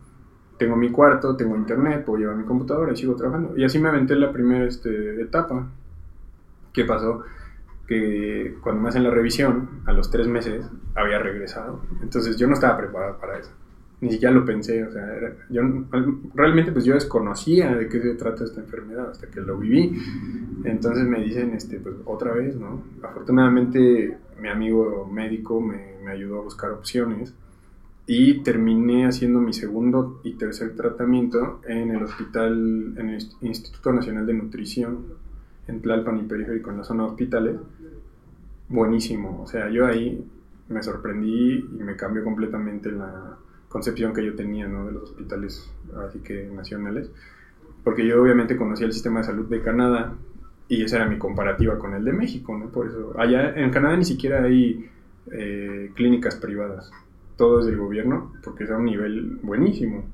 tengo mi cuarto, tengo internet, puedo llevar mi computadora y sigo trabajando. Y así me aventé la primera este, etapa. ¿Qué pasó? Que cuando me hacen la revisión, a los tres meses, había regresado. Entonces yo no estaba preparado para eso. Ni siquiera lo pensé. O sea, yo realmente pues yo desconocía de qué se trata esta enfermedad hasta que lo viví. Entonces me dicen, este, pues otra vez, ¿no? Afortunadamente mi amigo médico me, me ayudó a buscar opciones y terminé haciendo mi segundo y tercer tratamiento en el hospital, en el Instituto Nacional de Nutrición, en Tlalpan y Periférico, en la zona de hospitales. Buenísimo, o sea, yo ahí me sorprendí y me cambió completamente la concepción que yo tenía ¿no? de los hospitales, así que nacionales, porque yo obviamente conocía el sistema de salud de Canadá y esa era mi comparativa con el de México, ¿no? Por eso, allá en Canadá ni siquiera hay eh, clínicas privadas, todo es del gobierno, porque es a un nivel buenísimo.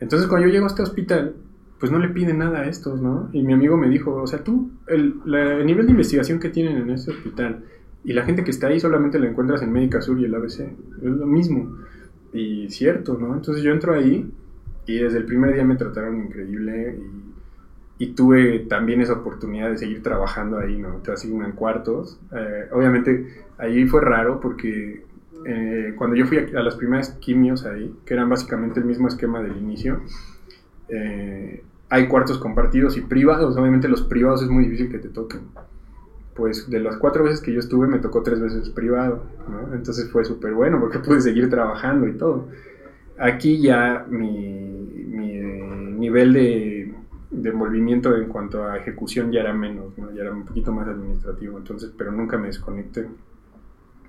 Entonces cuando yo llego a este hospital, pues no le piden nada a estos, ¿no? Y mi amigo me dijo, o sea, tú, el, nivel de investigación que tienen en este hospital y la gente que está ahí solamente la encuentras en Médica Sur y el ABC, es lo mismo. Y cierto, ¿no? Entonces yo entro ahí y desde el primer día me trataron increíble y, y tuve también esa oportunidad de seguir trabajando ahí, ¿no? Te asignan cuartos. Eh, obviamente ahí fue raro porque eh, cuando yo fui a, las primeras quimios ahí, que eran básicamente el mismo esquema del inicio, eh, hay cuartos compartidos y privados. Obviamente los privados es muy difícil que te toquen. Pues de las cuatro veces que yo estuve me tocó tres veces privado, Entonces fue súper bueno porque pude seguir trabajando y todo. Aquí ya mi, mi nivel de, de, envolvimiento en cuanto a ejecución ya era menos, ya era un poquito más administrativo, entonces, pero nunca me desconecté.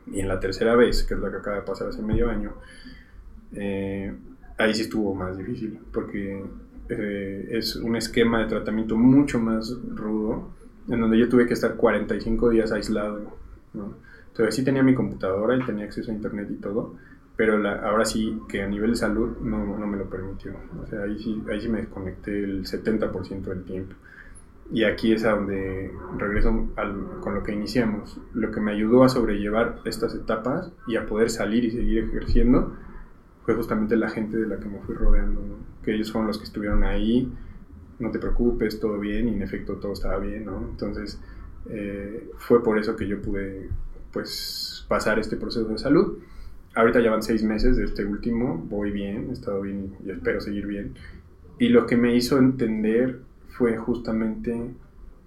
Y en la tercera vez, que es la que acaba de pasar hace medio año, eh, ahí sí estuvo más difícil, porque eh, es un esquema de tratamiento mucho más rudo, en donde yo tuve que estar 45 días aislado. ¿no? Entonces sí tenía mi computadora y tenía acceso a internet y todo, pero ahora sí que a nivel de salud no, no me lo permitió. O sea, ahí sí, ahí sí me desconecté el 70% del tiempo. Y aquí es a donde regreso con lo que iniciamos. Lo que me ayudó a sobrellevar estas etapas y a poder salir y seguir ejerciendo fue justamente la gente de la que me fui rodeando, que ellos fueron los que estuvieron ahí, no te preocupes, todo bien, y en efecto todo estaba bien, ¿no? Entonces eh, fue por eso que yo pude pues pasar este proceso de salud. Ahorita ya van seis meses de este último, voy bien, he estado bien y espero seguir bien. Y lo que me hizo entender fue justamente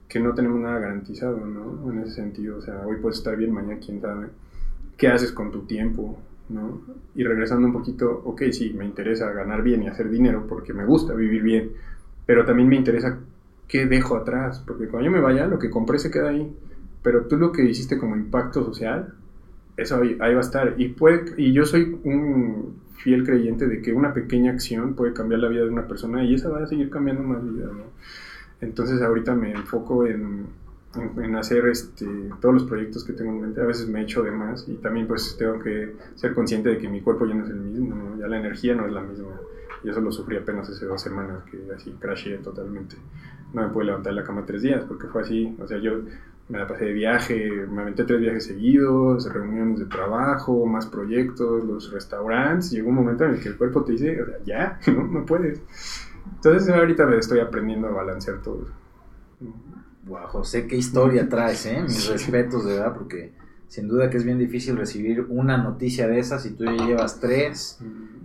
que no tenemos nada garantizado, ¿no? En ese sentido, o sea, hoy puedes estar bien, mañana quién sabe. ¿Qué haces con tu tiempo? ¿no? Y regresando un poquito, ok, sí, me interesa ganar bien y hacer dinero porque me gusta vivir bien, pero también me interesa qué dejo atrás, porque cuando yo me vaya, lo que compré se queda ahí, pero tú lo que hiciste como impacto social, eso ahí, ahí va a estar. Y, puede, y yo soy un fiel creyente de que una pequeña acción puede cambiar la vida de una persona y esa va a seguir cambiando más vida. Entonces ahorita me enfoco en, en, hacer este, todos los proyectos que tengo en mente. A veces me echo de más y también pues tengo que ser consciente de que mi cuerpo ya no es el mismo, ya la energía no es la misma. Y eso lo sufrí apenas hace dos semanas, que así crashé totalmente. No me pude levantar de la cama tres días porque fue así. O sea, yo me la pasé de viaje, me aventé tres viajes seguidos, reuniones de trabajo, más proyectos, los restaurantes. Llegó un momento en el que el cuerpo te dice, o sea, ya, no, no puedes. Entonces ahorita me estoy aprendiendo a balancear todo Wow, José, qué historia traes, ¿eh? Mis respetos, de verdad, porque sin duda que es bien difícil recibir una noticia de esas y tú ya llevas tres.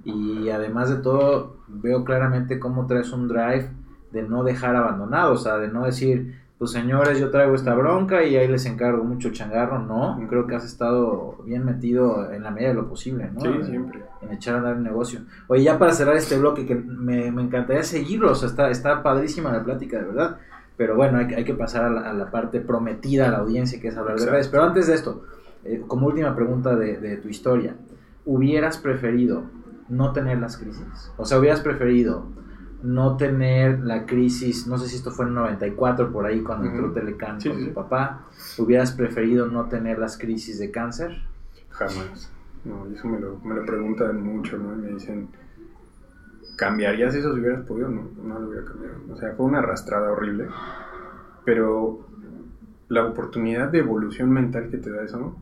Y además de todo, veo claramente cómo traes un drive de no dejar abandonado, o sea, de no decir, pues señores, yo traigo esta bronca y ahí les encargo mucho changarro. No, creo que has estado bien metido en la medida de lo posible, ¿no? Sí, siempre. En echar a andar el negocio. Oye, ya para cerrar este bloque, que me, me encantaría seguirlo, o sea, está, está padrísima la plática, de verdad. Pero bueno, hay, hay que pasar a la, parte prometida a la audiencia, que es hablar de redes. Pero antes de esto, eh, como última pregunta de, de tu historia, ¿hubieras preferido no tener las crisis? O sea, ¿hubieras preferido no tener la crisis, no sé si esto fue en 94 por ahí cuando entró Telecan con tu papá, ¿hubieras preferido no tener las crisis de cáncer? Jamás. No, eso me lo, me lo preguntan mucho, ¿no? me dicen, ¿cambiarías eso si hubieras podido? No, no lo hubiera cambiado. O sea, fue una arrastrada horrible, pero la oportunidad de evolución mental que te da eso,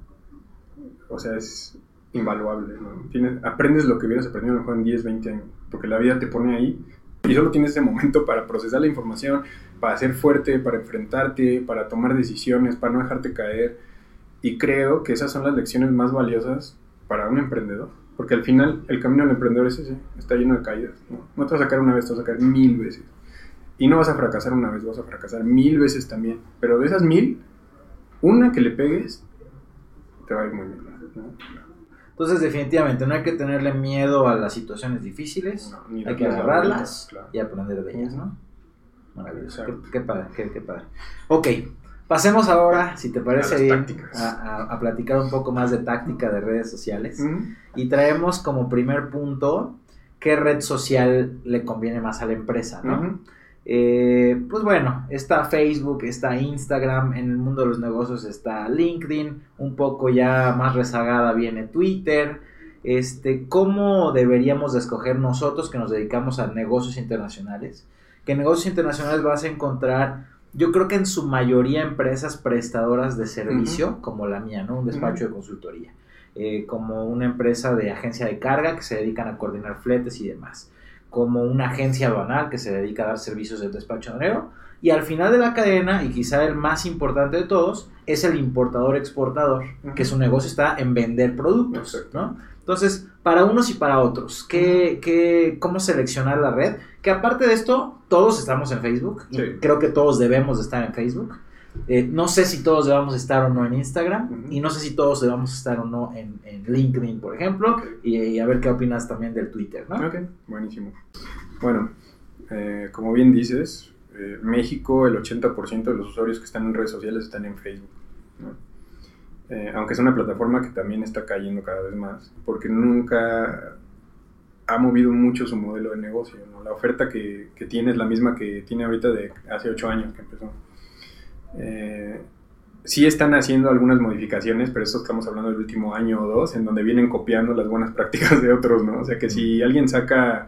o sea, es invaluable, ¿no? Tienes, aprendes lo que hubieras aprendido mejor en 10, 20 años, porque la vida te pone ahí y solo tienes ese momento para procesar la información, para ser fuerte, para enfrentarte, para tomar decisiones, para no dejarte caer. Y creo que esas son las lecciones más valiosas para un emprendedor. Porque al final el camino del emprendedor es ese, está lleno de caídas. ¿no? te vas a caer una vez, te vas a caer mil veces. Y no vas a fracasar una vez, vas a fracasar mil veces también. Pero de esas mil, una que le pegues, te va a ir muy bien. Entonces, definitivamente, no hay que tenerle miedo a las situaciones difíciles, hay que agarrarlas y aprender de ellas, ¿no? Maravilloso. Qué, padre, qué, padre. Ok, pasemos ahora, si te parece bien, a, platicar un poco más de táctica de redes sociales. Y traemos como primer punto qué red social le conviene más a la empresa, ¿no? Eh, pues bueno, está Facebook, está Instagram, en el mundo de los negocios está LinkedIn, un poco ya más rezagada viene Twitter. Este, ¿Cómo deberíamos de escoger nosotros que nos dedicamos a negocios internacionales? Que en negocios internacionales vas a encontrar, yo creo que en su mayoría empresas prestadoras de servicio, como la mía, ¿no? Un despacho de consultoría. Eh, como una empresa de agencia de carga que se dedican a coordinar fletes y demás como una agencia aduanal que se dedica a dar servicios de despacho aduanero. Y al final de la cadena, y quizá el más importante de todos, es el importador-exportador, que su negocio está en vender productos. ¿no? Entonces, para unos y para otros, ¿qué, qué, ¿cómo seleccionar la red? Que aparte de esto, todos estamos en Facebook. Y creo que todos debemos de estar en Facebook. Eh, no sé si todos debamos estar o no en Instagram y no sé si todos debamos estar o no en, LinkedIn, por ejemplo, y, a ver qué opinas también del Twitter, ¿no? Ok, buenísimo. Bueno, eh, como bien dices, eh, México, el 80% de los usuarios que están en redes sociales están en Facebook, aunque es una plataforma que también está cayendo cada vez más, porque nunca ha movido mucho su modelo de negocio. La oferta que, que, tiene es la misma que tiene ahorita de hace 8 años que empezó. Eh, sí están haciendo algunas modificaciones, pero eso estamos hablando del último año o dos, en donde vienen copiando las buenas prácticas de otros, ¿no? O sea que si alguien saca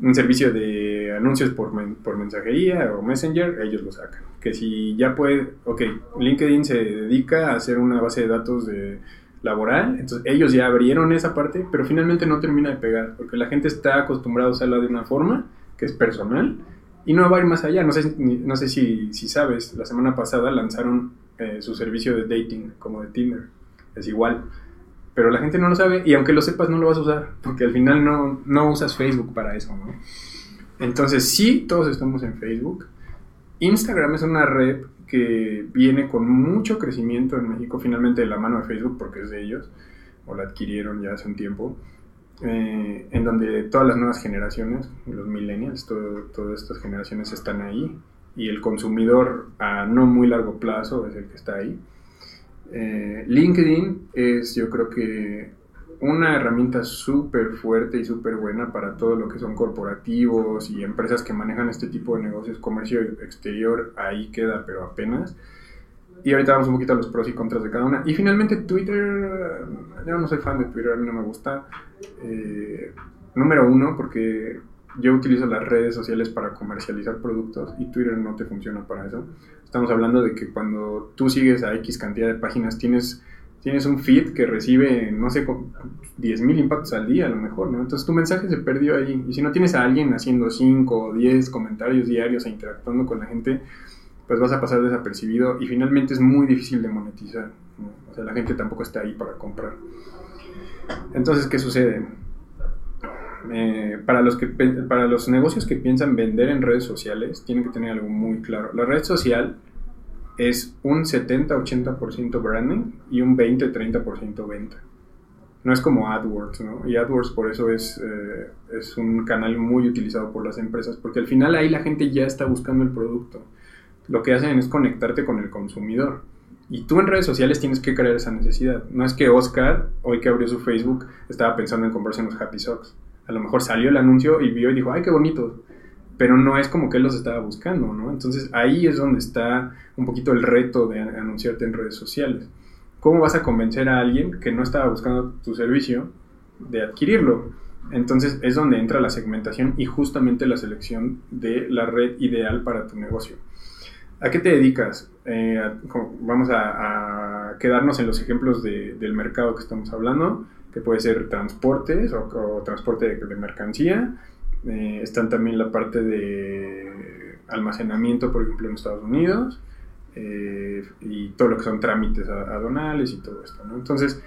un servicio de anuncios por, por mensajería o Messenger, ellos lo sacan. Que si ya puede, ok, LinkedIn se dedica a hacer una base de datos de laboral, entonces ellos ya abrieron esa parte, pero finalmente no termina de pegar, porque la gente está acostumbrada a usarla de una forma que es personal y no va a ir más allá. No sé, no sé si, si sabes, la semana pasada lanzaron eh, su servicio de dating como de Tinder. Es igual. Pero la gente no lo sabe y aunque lo sepas no lo vas a usar porque al final no, no usas Facebook para eso. ¿no? Entonces sí, todos estamos en Facebook. Instagram es una red que viene con mucho crecimiento en México, finalmente de la mano de Facebook porque es de ellos, o la adquirieron ya hace un tiempo. Eh, en donde todas las nuevas generaciones, los millennials, todas estas generaciones están ahí y el consumidor a no muy largo plazo es el que está ahí. Eh, LinkedIn es yo creo que una herramienta súper fuerte y súper buena para todo lo que son corporativos y empresas que manejan este tipo de negocios, comercio exterior, ahí queda, pero apenas. Y ahorita vamos un poquito a los pros y contras de cada una. Y finalmente Twitter, yo no soy fan de Twitter, a mí no me gusta. Eh, número uno, porque yo utilizo las redes sociales para comercializar productos y Twitter no te funciona para eso. Estamos hablando de que cuando tú sigues a X cantidad de páginas tienes, tienes un feed que recibe, no sé, 10.000 impactos al día a lo mejor, ¿no? Entonces tu mensaje se perdió ahí. Y si no tienes a alguien haciendo 5 o 10 comentarios diarios e interactuando con la gente, pues vas a pasar desapercibido y finalmente es muy difícil de monetizar. O sea, la gente tampoco está ahí para comprar. Entonces, ¿qué sucede? Eh, para, los que, para los negocios que piensan vender en redes sociales, tienen que tener algo muy claro. La red social es un 70-80% branding y un 20-30% venta. No es como AdWords, ¿no? Y AdWords por eso es, eh, es un canal muy utilizado por las empresas, porque al final ahí la gente ya está buscando el producto. Lo que hacen es conectarte con el consumidor. Y tú en redes sociales tienes que crear esa necesidad. No es que Oscar, hoy que abrió su Facebook, estaba pensando en comprarse unos Happy Socks. A lo mejor salió el anuncio y vio y dijo, ay, qué bonito. Pero no es como que él los estaba buscando, ¿no? Entonces ahí es donde está un poquito el reto de anunciarte en redes sociales. ¿Cómo vas a convencer a alguien que no estaba buscando tu servicio de adquirirlo? Entonces es donde entra la segmentación y justamente la selección de la red ideal para tu negocio. ¿A qué te dedicas? Eh, vamos a, quedarnos en los ejemplos del mercado que estamos hablando, que puede ser transportes o, transporte de, mercancía. Eh, están también la parte de almacenamiento, por ejemplo, en Estados Unidos. Eh, y todo lo que son trámites aduanales y todo esto. Entonces,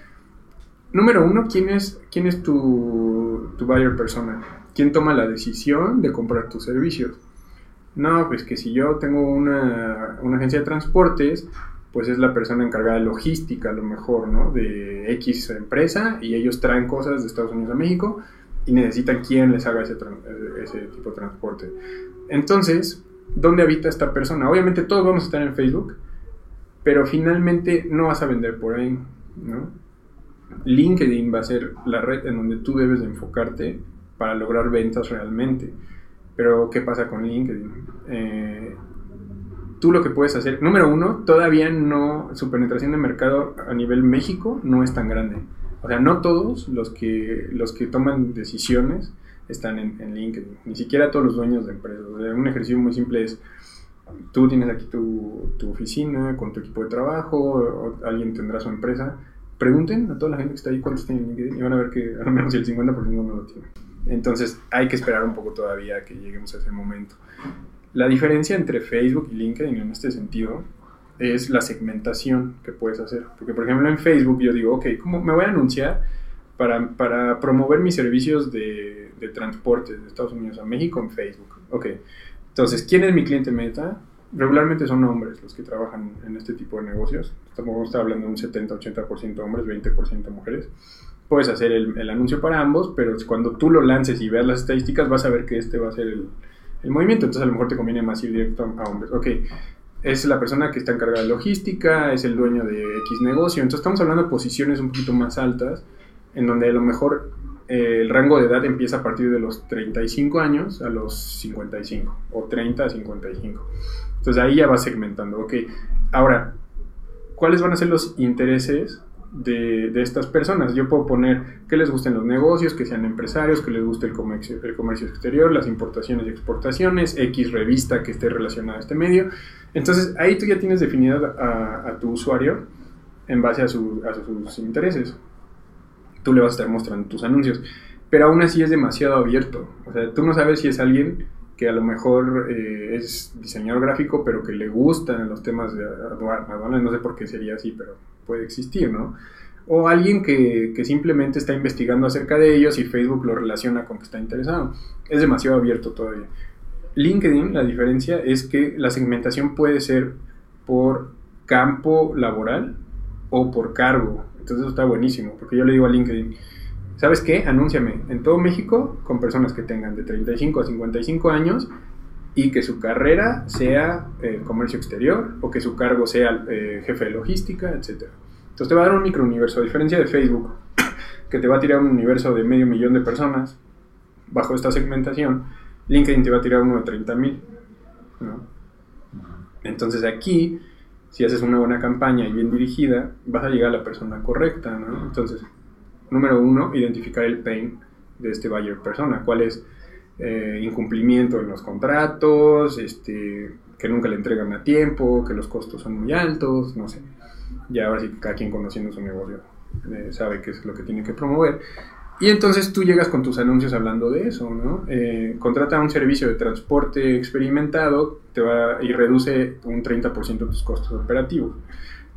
número uno, ¿quién es, quién es tu, tu buyer persona? ¿Quién toma la decisión de comprar tus servicios? No, pues que si yo tengo una, una, agencia de transportes, pues es la persona encargada de logística, a lo mejor, ¿no? De X empresa y ellos traen cosas de Estados Unidos a México y necesitan quien les haga ese, ese tipo de transporte. Entonces, ¿dónde habita esta persona? Obviamente todos vamos a estar en Facebook, pero finalmente no vas a vender por ahí, ¿no? LinkedIn va a ser la red en donde tú debes de enfocarte para lograr ventas realmente. Pero, ¿qué pasa con LinkedIn? Eh, tú lo que puedes hacer, número uno, todavía no, su penetración de mercado a nivel México no es tan grande. O sea, no todos los que, los que toman decisiones están en, LinkedIn, ni siquiera todos los dueños de empresas. un ejercicio muy simple es, tú tienes aquí tu, tu oficina con tu equipo de trabajo, o alguien tendrá su empresa, pregunten a toda la gente que está ahí cuántos tienen LinkedIn y van a ver que al menos el 50% no lo tiene. Entonces hay que esperar un poco todavía que lleguemos a ese momento. La diferencia entre Facebook y LinkedIn en este sentido es la segmentación que puedes hacer. Porque, por ejemplo, en Facebook yo digo, ok, ¿cómo me voy a anunciar para, para promover mis servicios de, de, transporte de Estados Unidos a México en Facebook? Ok, entonces, ¿quién es mi cliente meta? Regularmente son hombres los que trabajan en este tipo de negocios. Estamos hablando de un 70-80% hombres, 20% mujeres puedes hacer el, anuncio para ambos, pero cuando tú lo lances y veas las estadísticas vas a ver que este va a ser el, movimiento, entonces a lo mejor te conviene más ir directo a hombres. Ok, es la persona que está encargada de logística, es el dueño de X negocio, entonces estamos hablando de posiciones un poquito más altas, en donde a lo mejor eh, el rango de edad empieza a partir de los 35 años a los 55, o 30 a 55. Entonces ahí ya va segmentando, ok, ahora, ¿cuáles van a ser los intereses de, estas personas. Yo puedo poner que les gusten los negocios, que sean empresarios, que les guste el comercio, el comercio exterior, las importaciones y exportaciones, X revista que esté relacionada a este medio. Entonces ahí tú ya tienes definida a, tu usuario en base a, sus intereses. Tú le vas a estar mostrando tus anuncios. Pero aún así es demasiado abierto. O sea, tú no sabes si es alguien que a lo mejor eh, es diseñador gráfico, pero que le gustan los temas de aduanas, no sé por qué sería así, pero puede existir, ¿no? O alguien que, simplemente está investigando acerca de ellos y Facebook lo relaciona con que está interesado. Es demasiado abierto todavía. LinkedIn, la diferencia es que la segmentación puede ser por campo laboral o por cargo. Entonces eso está buenísimo, porque yo le digo a LinkedIn, ¿sabes qué? Anúnciame en todo México con personas que tengan de 35 a 55 años y que su carrera sea eh, comercio exterior o que su cargo sea eh, jefe de logística, etc. Entonces te va a dar un microuniverso, a diferencia de Facebook, que te va a tirar un universo de medio millón de personas bajo esta segmentación, LinkedIn te va a tirar uno de 30 mil. Entonces aquí, si haces una buena campaña y bien dirigida, vas a llegar a la persona correcta. ¿no? Entonces, número uno, identificar el pain de este buyer persona. ¿Cuál es? Eh, incumplimiento en los contratos, este, que nunca le entregan a tiempo, que los costos son muy altos, no sé. Ya ahora sí cada quien conociendo su negocio eh, sabe qué es lo que tiene que promover. Y entonces tú llegas con tus anuncios hablando de eso, ¿no? Eh, contrata un servicio de transporte experimentado te va, y reduce un 30% tus costos operativos.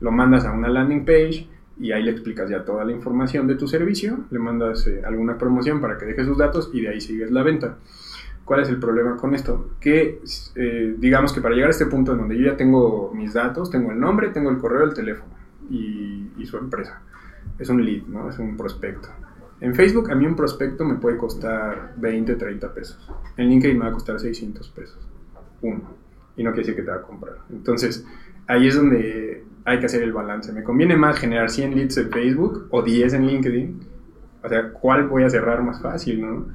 Lo mandas a una landing page y ahí le explicas ya toda la información de tu servicio, le mandas eh, alguna promoción para que deje sus datos y de ahí sigues la venta. ¿Cuál es el problema con esto? Que eh, digamos que para llegar a este punto en donde yo ya tengo mis datos, tengo el nombre, tengo el correo, el teléfono y, y su empresa. Es un lead, ¿no? Es un prospecto en Facebook a mí un prospecto me puede costar 20, 30 pesos. En LinkedIn me va a costar 600 pesos. Uno. Y no quiere decir que te va a comprar. Entonces, ahí es donde hay que hacer el balance. ¿Me conviene más generar 100 leads en Facebook o 10 en LinkedIn? O sea, ¿cuál voy a cerrar más fácil, no?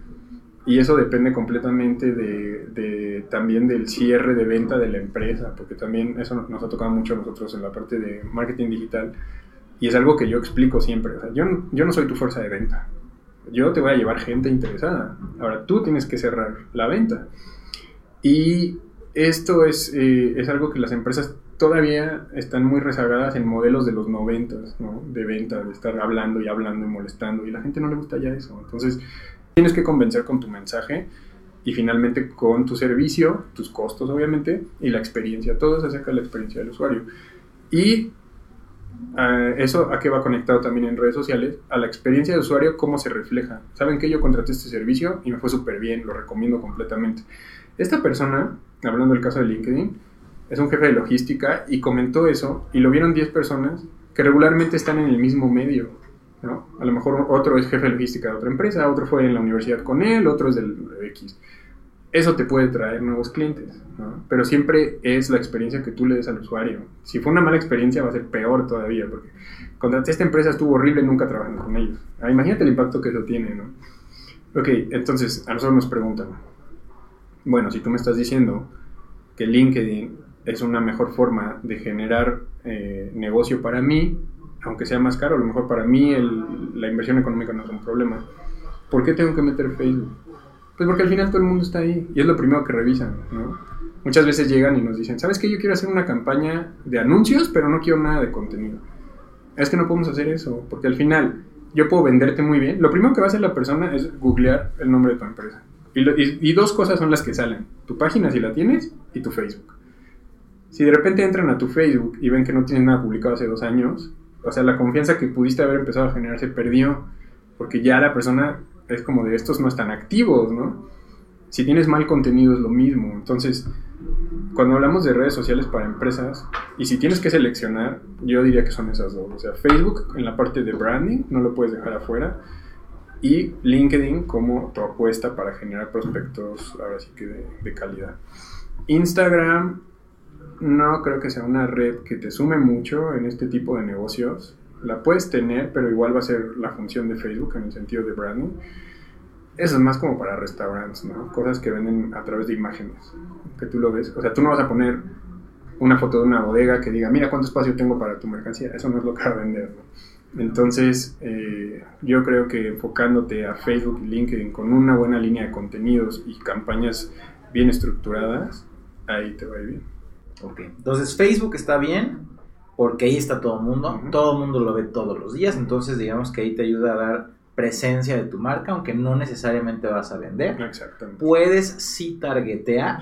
Y eso depende completamente de, también del cierre de venta de la empresa, porque también eso nos ha tocado mucho a nosotros en la parte de marketing digital y es algo que yo explico siempre. O sea, yo, yo no soy tu fuerza de venta. Yo te voy a llevar gente interesada. Ahora tú tienes que cerrar la venta. Y esto es, eh, es algo que las empresas todavía están muy rezagadas en modelos de los noventas, ¿no? De venta, de estar hablando y hablando y molestando. Y la gente no le gusta ya eso. Entonces, tienes que convencer con tu mensaje y finalmente con tu servicio, tus costos obviamente, y la experiencia. Todo se acerca de la experiencia del usuario. Y eso a qué va conectado también en redes sociales, a la experiencia de usuario, cómo se refleja. Saben que yo contraté este servicio y me fue súper bien, lo recomiendo completamente. Esta persona, hablando del caso de LinkedIn, es un jefe de logística y comentó eso y lo vieron 10 personas que regularmente están en el mismo medio. ¿no? A lo mejor otro es jefe de logística de otra empresa, otro fue en la universidad con él, otro es del X eso te puede traer nuevos clientes, ¿no? Pero siempre es la experiencia que tú le des al usuario. Si fue una mala experiencia va a ser peor todavía, porque contraté esta empresa estuvo horrible, nunca trabajando con ellos. Ah, imagínate el impacto que eso tiene, ¿no? Ok, entonces a nosotros nos preguntan, bueno, si tú me estás diciendo que LinkedIn es una mejor forma de generar eh, negocio para mí, aunque sea más caro, a lo mejor para mí la inversión económica no es un problema, ¿por qué tengo que meter Facebook? Pues porque al final todo el mundo está ahí y es lo primero que revisan, ¿no? Muchas veces llegan y nos dicen, ¿sabes qué? Yo quiero hacer una campaña de anuncios, pero no quiero nada de contenido. Es que no podemos hacer eso, porque al final yo puedo venderte muy bien. Lo primero que va a hacer la persona es googlear el nombre de tu empresa. Y, y dos cosas son las que salen. Tu página si la tienes y tu Facebook. Si de repente entran a tu Facebook y ven que no tienes nada publicado hace dos años, o sea, la confianza que pudiste haber empezado a generar se perdió, porque ya la persona es como de estos no están activos, ¿no? Si tienes mal contenido es lo mismo. Entonces, cuando hablamos de redes sociales para empresas, y si tienes que seleccionar, yo diría que son esas dos. O sea, Facebook en la parte de branding, no lo puedes dejar afuera. Y LinkedIn como tu apuesta para generar prospectos, ahora sí que de, de calidad. Instagram, no creo que sea una red que te sume mucho en este tipo de negocios la puedes tener, pero igual va a ser la función de Facebook en el sentido de branding. Eso es más como para restaurantes, ¿no? Cosas que venden a través de imágenes, que tú lo ves. O sea, tú no vas a poner una foto de una bodega que diga, mira cuánto espacio tengo para tu mercancía. Eso no es lo que va a vender. Entonces, eh, yo creo que enfocándote a Facebook y LinkedIn con una buena línea de contenidos y campañas bien estructuradas, ahí te va a ir bien. Ok, entonces Facebook está bien, porque ahí está todo el mundo, todo el mundo lo ve todos los días, entonces digamos que ahí te ayuda a dar presencia de tu marca, aunque no necesariamente vas a vender. Exactamente. Puedes sí targetear,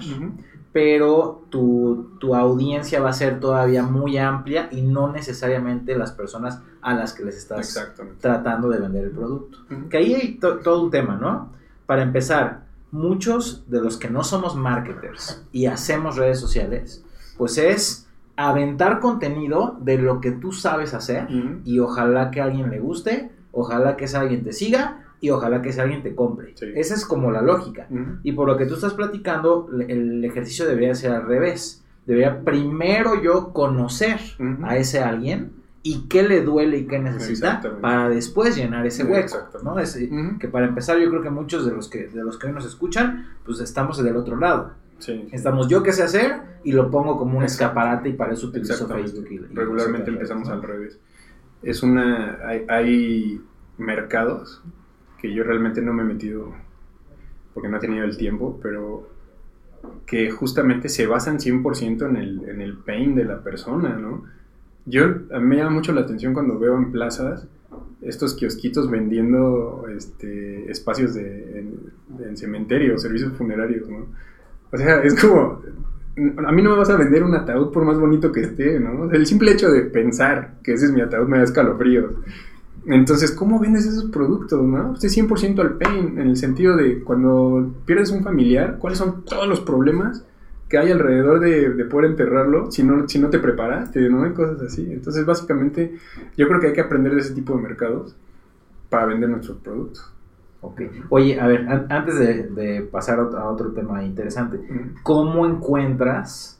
pero tu, audiencia va a ser todavía muy amplia y no necesariamente las personas a las que les estás tratando de vender el producto. Que ahí hay todo un tema, ¿no? Para empezar, muchos de los que no somos marketers y hacemos redes sociales, pues es aventar contenido de lo que tú sabes hacer y ojalá que a alguien le guste, ojalá que ese alguien te siga y ojalá que ese alguien te compre. Esa es como la lógica. Y por lo que tú estás platicando, el ejercicio debería ser al revés. Debería primero yo conocer a ese alguien y qué le duele y qué necesita para después llenar ese hueco, ¿no? Que para empezar yo creo que muchos de los que de los que hoy nos escuchan, pues estamos del otro lado. Estamos yo qué sé hacer y lo pongo como un escaparate y para eso utilizo Facebook. Y, Regularmente empezamos al revés. Es una, hay, mercados que yo realmente no me he metido porque no he tenido el tiempo, pero que justamente se basan 100% en el, en el pain de la persona, ¿no? Yo, a mí me llama mucho la atención cuando veo en plazas estos kiosquitos vendiendo este, espacios de, en, en cementerios, servicios funerarios, ¿no? O sea, es como, a mí no me vas a vender un ataúd por más bonito que esté, ¿no? El simple hecho de pensar que ese es mi ataúd me da escalofríos. Entonces, ¿cómo vendes esos productos, no? Usted 100% al pain, en el sentido de cuando pierdes un familiar, ¿cuáles son todos los problemas que hay alrededor de, de poder enterrarlo si no, si no te preparaste, ¿no? Hay cosas así. Entonces, básicamente, yo creo que hay que aprender de ese tipo de mercados para vender nuestros productos. Ok. Oye, a ver, an- antes de, de pasar a otro, tema interesante, ¿cómo encuentras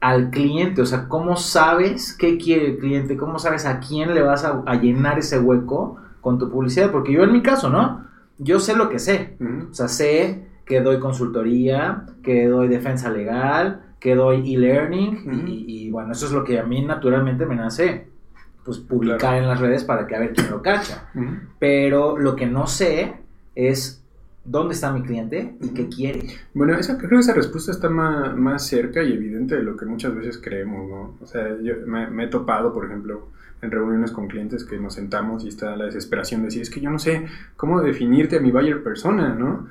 al cliente? O sea, ¿cómo sabes qué quiere el cliente? ¿Cómo sabes a quién le vas a, a llenar ese hueco con tu publicidad? Porque yo en mi caso, ¿no? Yo sé lo que sé. O sea, sé que doy consultoría, que doy defensa legal, que doy e-learning y, y, bueno, eso es lo que a mí naturalmente me nace, pues publicar Claro. en las redes para que a ver quién lo cacha. Ujú. Pero lo que no sé es dónde está mi cliente y qué quiere. Bueno, esa, creo que esa respuesta está más, más cerca y evidente de lo que muchas veces creemos, ¿no? O sea, yo me, me he topado, por ejemplo, en reuniones con clientes que nos sentamos y está la desesperación de decir, es que yo no sé cómo definirte a mi buyer persona, ¿no?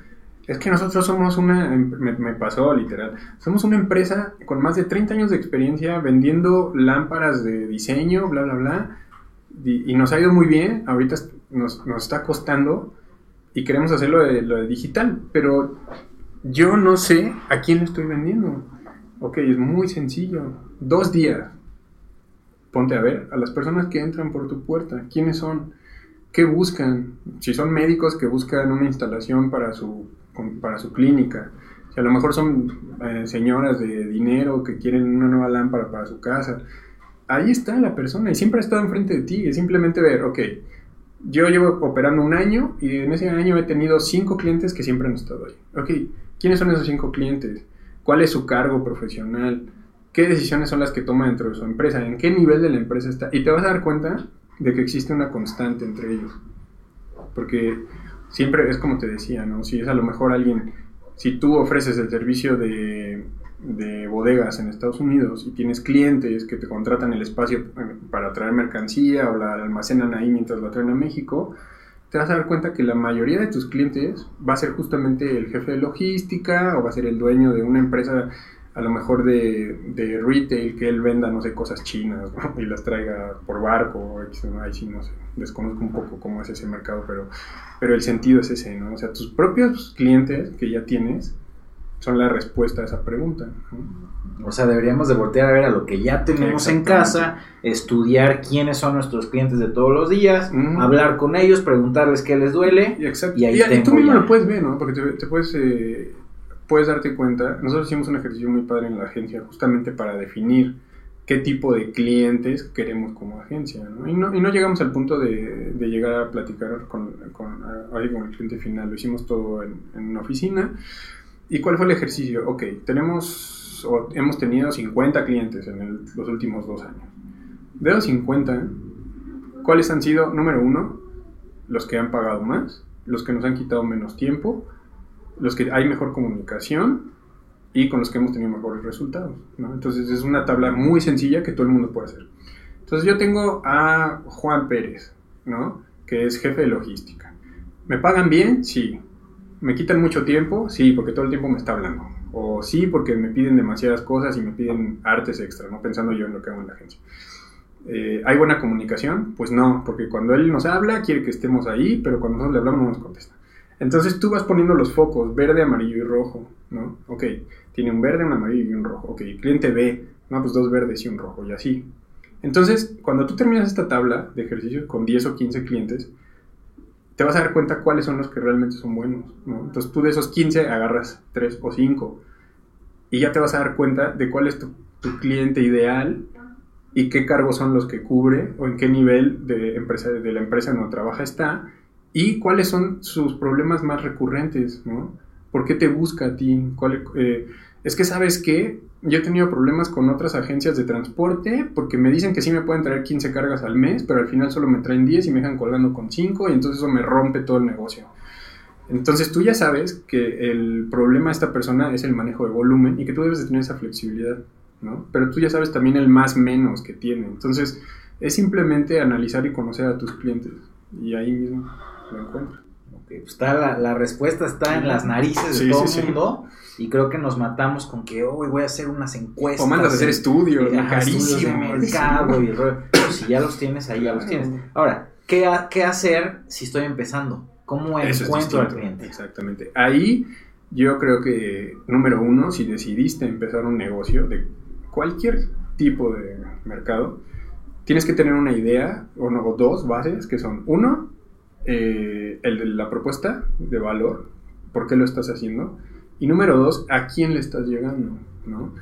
Es que nosotros somos una, em, me, me pasó literal, somos una empresa con más de 30 años de experiencia vendiendo lámparas de diseño, bla, bla, bla, y, y nos ha ido muy bien, ahorita nos, nos está costando y queremos hacerlo de, lo digital, pero yo no sé a quién le estoy vendiendo. Ok, es muy sencillo. Dos días. Ponte a ver a las personas que entran por tu puerta. ¿Quiénes son? ¿Qué buscan? Si son médicos que buscan una instalación para su, para su clínica. Si a lo mejor son eh, señoras de dinero que quieren una nueva lámpara para su casa. Ahí está la persona y siempre ha estado enfrente de ti. Es simplemente ver, ok, yo llevo operando un año y en ese año he tenido cinco clientes que siempre han estado ahí. Ok, ¿quiénes son esos cinco clientes? ¿Cuál es su cargo profesional? ¿Qué decisiones son las que toma dentro de su empresa? ¿En qué nivel de la empresa está? Y te vas a dar cuenta de que existe una constante entre ellos. Porque siempre es como te decía, ¿no? Si es a lo mejor alguien, si tú ofreces el servicio de, de bodegas en Estados Unidos y tienes clientes que te contratan el espacio eh, para traer mercancía o la almacenan ahí mientras la traen a México, te vas a dar cuenta que la mayoría de tus clientes va a ser justamente el jefe de logística o va a ser el dueño de una empresa a lo mejor de, de retail que él venda, no sé, cosas chinas ¿no? y las traiga por barco, ahí sí no sé, desconozco un poco cómo es ese mercado, pero, pero el sentido es ese, ¿no? O sea, tus propios clientes que ya tienes son la respuesta a esa pregunta. O sea, deberíamos de voltear a ver a lo que ya tenemos en casa, estudiar quiénes son nuestros clientes de todos los días, hablar con ellos, preguntarles qué les duele. Y, exacto. Y ahí y, y tengo tú mismo ya. lo puedes ver, ¿no? Porque te, te puedes, eh, puedes darte cuenta. Nosotros hicimos un ejercicio muy padre en la agencia justamente para definir qué tipo de clientes queremos como agencia, ¿no? Y no, y no llegamos al punto de, de llegar a platicar con, con, ahí con el cliente final. Lo hicimos todo en, en una oficina. ¿Y cuál fue el ejercicio? Ok, tenemos, o hemos tenido 50 clientes en el- los últimos dos años. De los 50, ¿cuáles han sido, número uno, los que han pagado más, los que nos han quitado menos tiempo, los que hay mejor comunicación y con los que hemos tenido mejores resultados. ¿no? Entonces es una tabla muy sencilla que todo el mundo puede hacer. Entonces yo tengo a Juan Pérez, ¿no? que es jefe de logística. ¿Me pagan bien? Sí. ¿Me quitan mucho tiempo? Sí, porque todo el tiempo me está hablando. O sí, porque me piden demasiadas cosas y me piden artes extra, ¿no? pensando yo en lo que hago en la agencia. Eh, ¿Hay buena comunicación? Pues no, porque cuando él nos habla quiere que estemos ahí, pero cuando nosotros le hablamos no nos contesta. Entonces tú vas poniendo los focos, verde, amarillo y rojo, ¿no? Ok, tiene un verde, un amarillo y un rojo. Ok, cliente B, no, pues dos verdes y un rojo, y así. Entonces, cuando tú terminas esta tabla de ejercicios con 10 o 15 clientes, te vas a dar cuenta cuáles son los que realmente son buenos, ¿no? Entonces tú de esos 15 agarras 3 o 5 y ya te vas a dar cuenta de cuál es tu, tu cliente ideal y qué cargos son los que cubre o en qué nivel de, empresa, de la empresa en donde trabaja está y cuáles son sus problemas más recurrentes, ¿no? ¿Por qué te busca a ti? ¿Cuál, eh, es que sabes que yo he tenido problemas con otras agencias de transporte porque me dicen que sí me pueden traer 15 cargas al mes, pero al final solo me traen 10 y me dejan colgando con 5 y entonces eso me rompe todo el negocio. Entonces tú ya sabes que el problema de esta persona es el manejo de volumen y que tú debes de tener esa flexibilidad, ¿no? Pero tú ya sabes también el más menos que tiene. Entonces es simplemente analizar y conocer a tus clientes. y ahí mismo lo encuentras. Okay, pues está la, la, respuesta está en las narices de sí, todo el mundo y creo que nos matamos con que hoy voy a hacer unas encuestas. O mandas a hacer estudios, de, carísimos. de mercado y pues si ya los tienes ahí, ya los tienes. Ahora, ¿qué, ¿qué hacer si estoy empezando? ¿Cómo Eso encuentro al cliente? Exactamente. Ahí yo creo que, número uno, si decidiste empezar un negocio de cualquier tipo de mercado, tienes que tener una idea o, no, o dos bases que son, uno, eh, el de la propuesta de valor, por qué lo estás haciendo, y número dos, a quién le estás llegando, ¿no?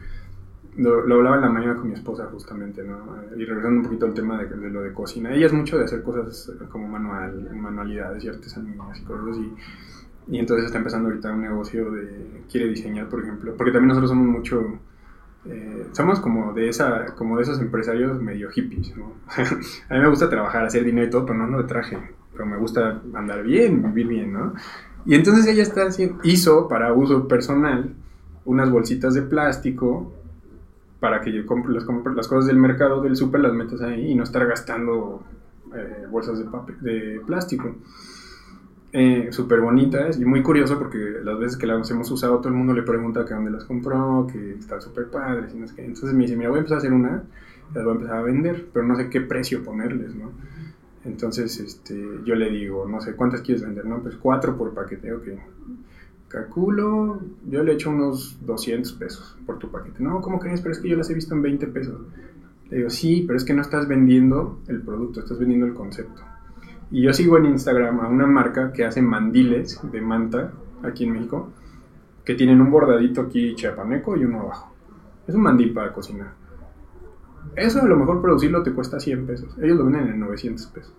Lo, hablaba en la mañana con mi esposa justamente, ¿no? Y regresando un poquito al tema de, lo de cocina. Ella es mucho de hacer cosas como manual, manualidades y artesanías y cosas así. Y entonces está empezando ahorita un negocio de... Quiere diseñar, por ejemplo. Porque también nosotros somos mucho... Eh, somos como de esa como de esos empresarios medio hippies, ¿no? a mí me gusta trabajar, hacer dinero y todo, pero no ando de traje. Pero me gusta andar bien, vivir bien, ¿no? Y entonces ella está haciendo, hizo para uso personal unas bolsitas de plástico para que yo compre las, compre las cosas del mercado, del súper, las metas ahí y no estar gastando eh, bolsas de, de plástico. Eh, súper bonitas y muy curioso porque las veces que las hemos usado todo el mundo le pregunta que dónde las compró, que están súper padres y no sé qué. Entonces me dice, mira, voy a empezar a hacer una, las voy a empezar a vender, pero no sé qué precio ponerles, ¿no? Entonces este, yo le digo, no sé, ¿cuántas quieres vender? No, pues cuatro por paquete, ok. Calculo, yo le echo unos 200 pesos por tu paquete. No, ¿cómo crees? Pero es que yo las he visto en 20 pesos. Le digo, sí, pero es que no estás vendiendo el producto, estás vendiendo el concepto. Y yo sigo en Instagram a una marca que hace mandiles de manta aquí en México, que tienen un bordadito aquí chiapaneco y uno abajo. Es un mandil para cocinar. Eso a lo mejor producirlo te cuesta 100 pesos. Ellos lo venden en 900 pesos.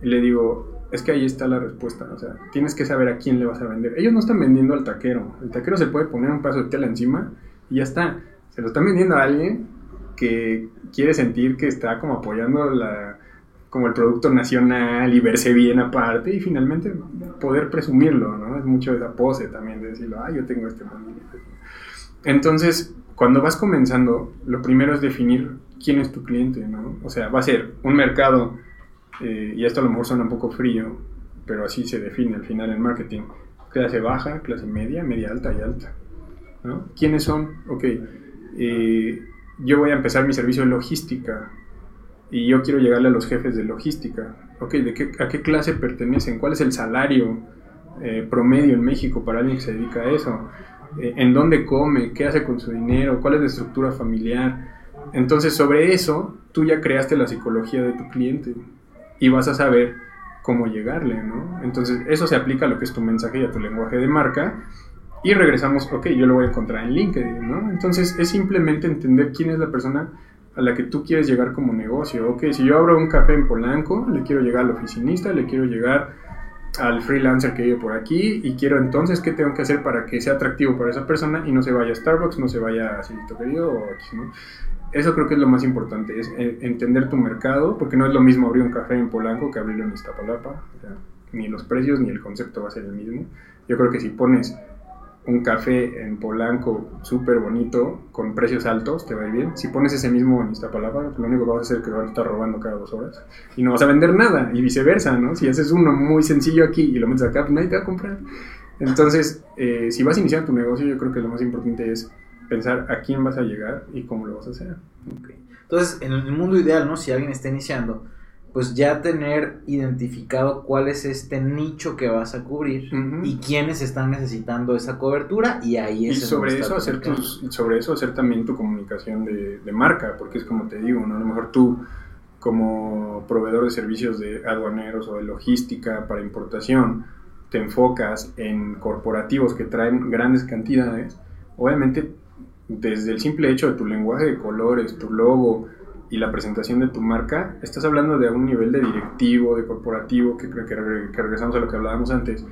Y le digo, es que ahí está la respuesta. O sea, tienes que saber a quién le vas a vender. Ellos no están vendiendo al taquero. El taquero se puede poner un paso de tela encima y ya está. Se lo están vendiendo a alguien que quiere sentir que está como apoyando la, como el producto nacional y verse bien aparte y finalmente poder presumirlo, ¿no? Es mucho de la pose también, de decirlo, ah, yo tengo este. Entonces, cuando vas comenzando, lo primero es definir quién es tu cliente, ¿no? O sea, va a ser un mercado, eh, y esto a lo mejor suena un poco frío, pero así se define al final en marketing, clase baja, clase media, media alta y alta. ¿Quiénes son? Ok, eh, yo voy a empezar mi servicio de logística, y yo quiero llegarle a los jefes de logística. Ok, ¿de qué, ¿a qué clase pertenecen? ¿Cuál es el salario eh, promedio en México para alguien que se dedica a eso? Eh, ¿En dónde come? ¿Qué hace con su dinero? ¿Cuál es la estructura familiar? Entonces, sobre eso, tú ya creaste la psicología de tu cliente y vas a saber cómo llegarle, ¿no? Entonces, eso se aplica a lo que es tu mensaje y a tu lenguaje de marca. Y regresamos, ok, yo lo voy a encontrar en LinkedIn, ¿no? Entonces, es simplemente entender quién es la persona a la que tú quieres llegar como negocio. Ok, si yo abro un café en Polanco, le quiero llegar al oficinista, le quiero llegar al freelancer que vive por aquí y quiero entonces qué tengo que hacer para que sea atractivo para esa persona y no se vaya a Starbucks, no se vaya a Cinito Querido o aquí, ¿no? Eso creo que es lo más importante, es eh, entender tu mercado, porque no es lo mismo abrir un café en Polanco que abrirlo en Iztapalapa, o sea, ni los precios ni el concepto va a ser el mismo. Yo creo que si pones un café en Polanco súper bonito, con precios altos, te va a ir bien. Si pones ese mismo en Iztapalapa, lo único que vas a hacer es que van a estar robando cada dos horas y no vas a vender nada, y viceversa, ¿no? Si haces uno muy sencillo aquí y lo metes acá, pues nadie te va a comprar. Entonces, eh, si vas a iniciar tu negocio, yo creo que lo más importante es pensar a quién vas a llegar y cómo lo vas a hacer. Okay. Entonces, en el mundo ideal, ¿no? Si alguien está iniciando, pues ya tener identificado cuál es este nicho que vas a cubrir uh -huh. y quiénes están necesitando esa cobertura y ahí es y sobre eso hacer tus, sobre eso hacer también tu comunicación de, de, marca porque es como te digo no a lo mejor tú como proveedor de servicios de aduaneros o de logística para importación te enfocas en corporativos que traen grandes cantidades obviamente desde el simple hecho de tu lenguaje de colores tu logo y la presentación de tu marca, estás hablando de un nivel de directivo, de corporativo, que, que, que, regresamos a lo que hablábamos antes,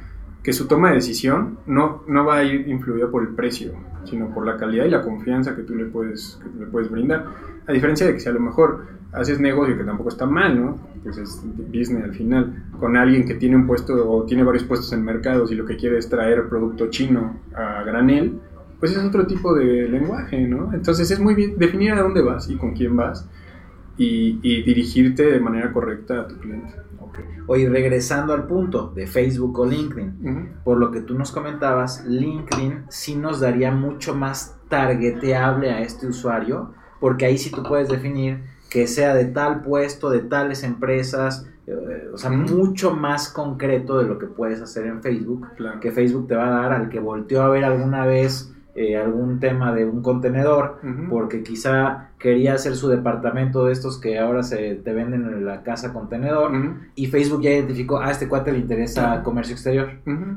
que su toma de decisión no, no va a ir influida por el precio, sino por la calidad y la confianza que tú le puedes, que le puedes brindar. A diferencia de que si a lo mejor haces negocio, que tampoco está mal, ¿no? Pues es business al final, con alguien que tiene un puesto o tiene varios puestos en mercados y lo que quiere es traer producto chino a granel, pues es otro tipo de lenguaje, ¿no? Entonces es muy bien definir a dónde vas y con quién vas y, y dirigirte de manera correcta a tu cliente. Oye, regresando al punto de Facebook o LinkedIn, por lo que tú nos comentabas, LinkedIn sí nos daría mucho más targeteable a este usuario, porque ahí sí tú puedes definir que sea de tal puesto, de tales empresas, eh, o sea, mucho más concreto de lo que puedes hacer en Facebook, Claro. que Facebook te va a dar al que volteó a ver alguna vez eh, algún tema de un contenedor, porque quizá quería hacer su departamento de estos que ahora se te venden en la casa contenedor, y Facebook ya identificó, a este cuate le interesa comercio exterior.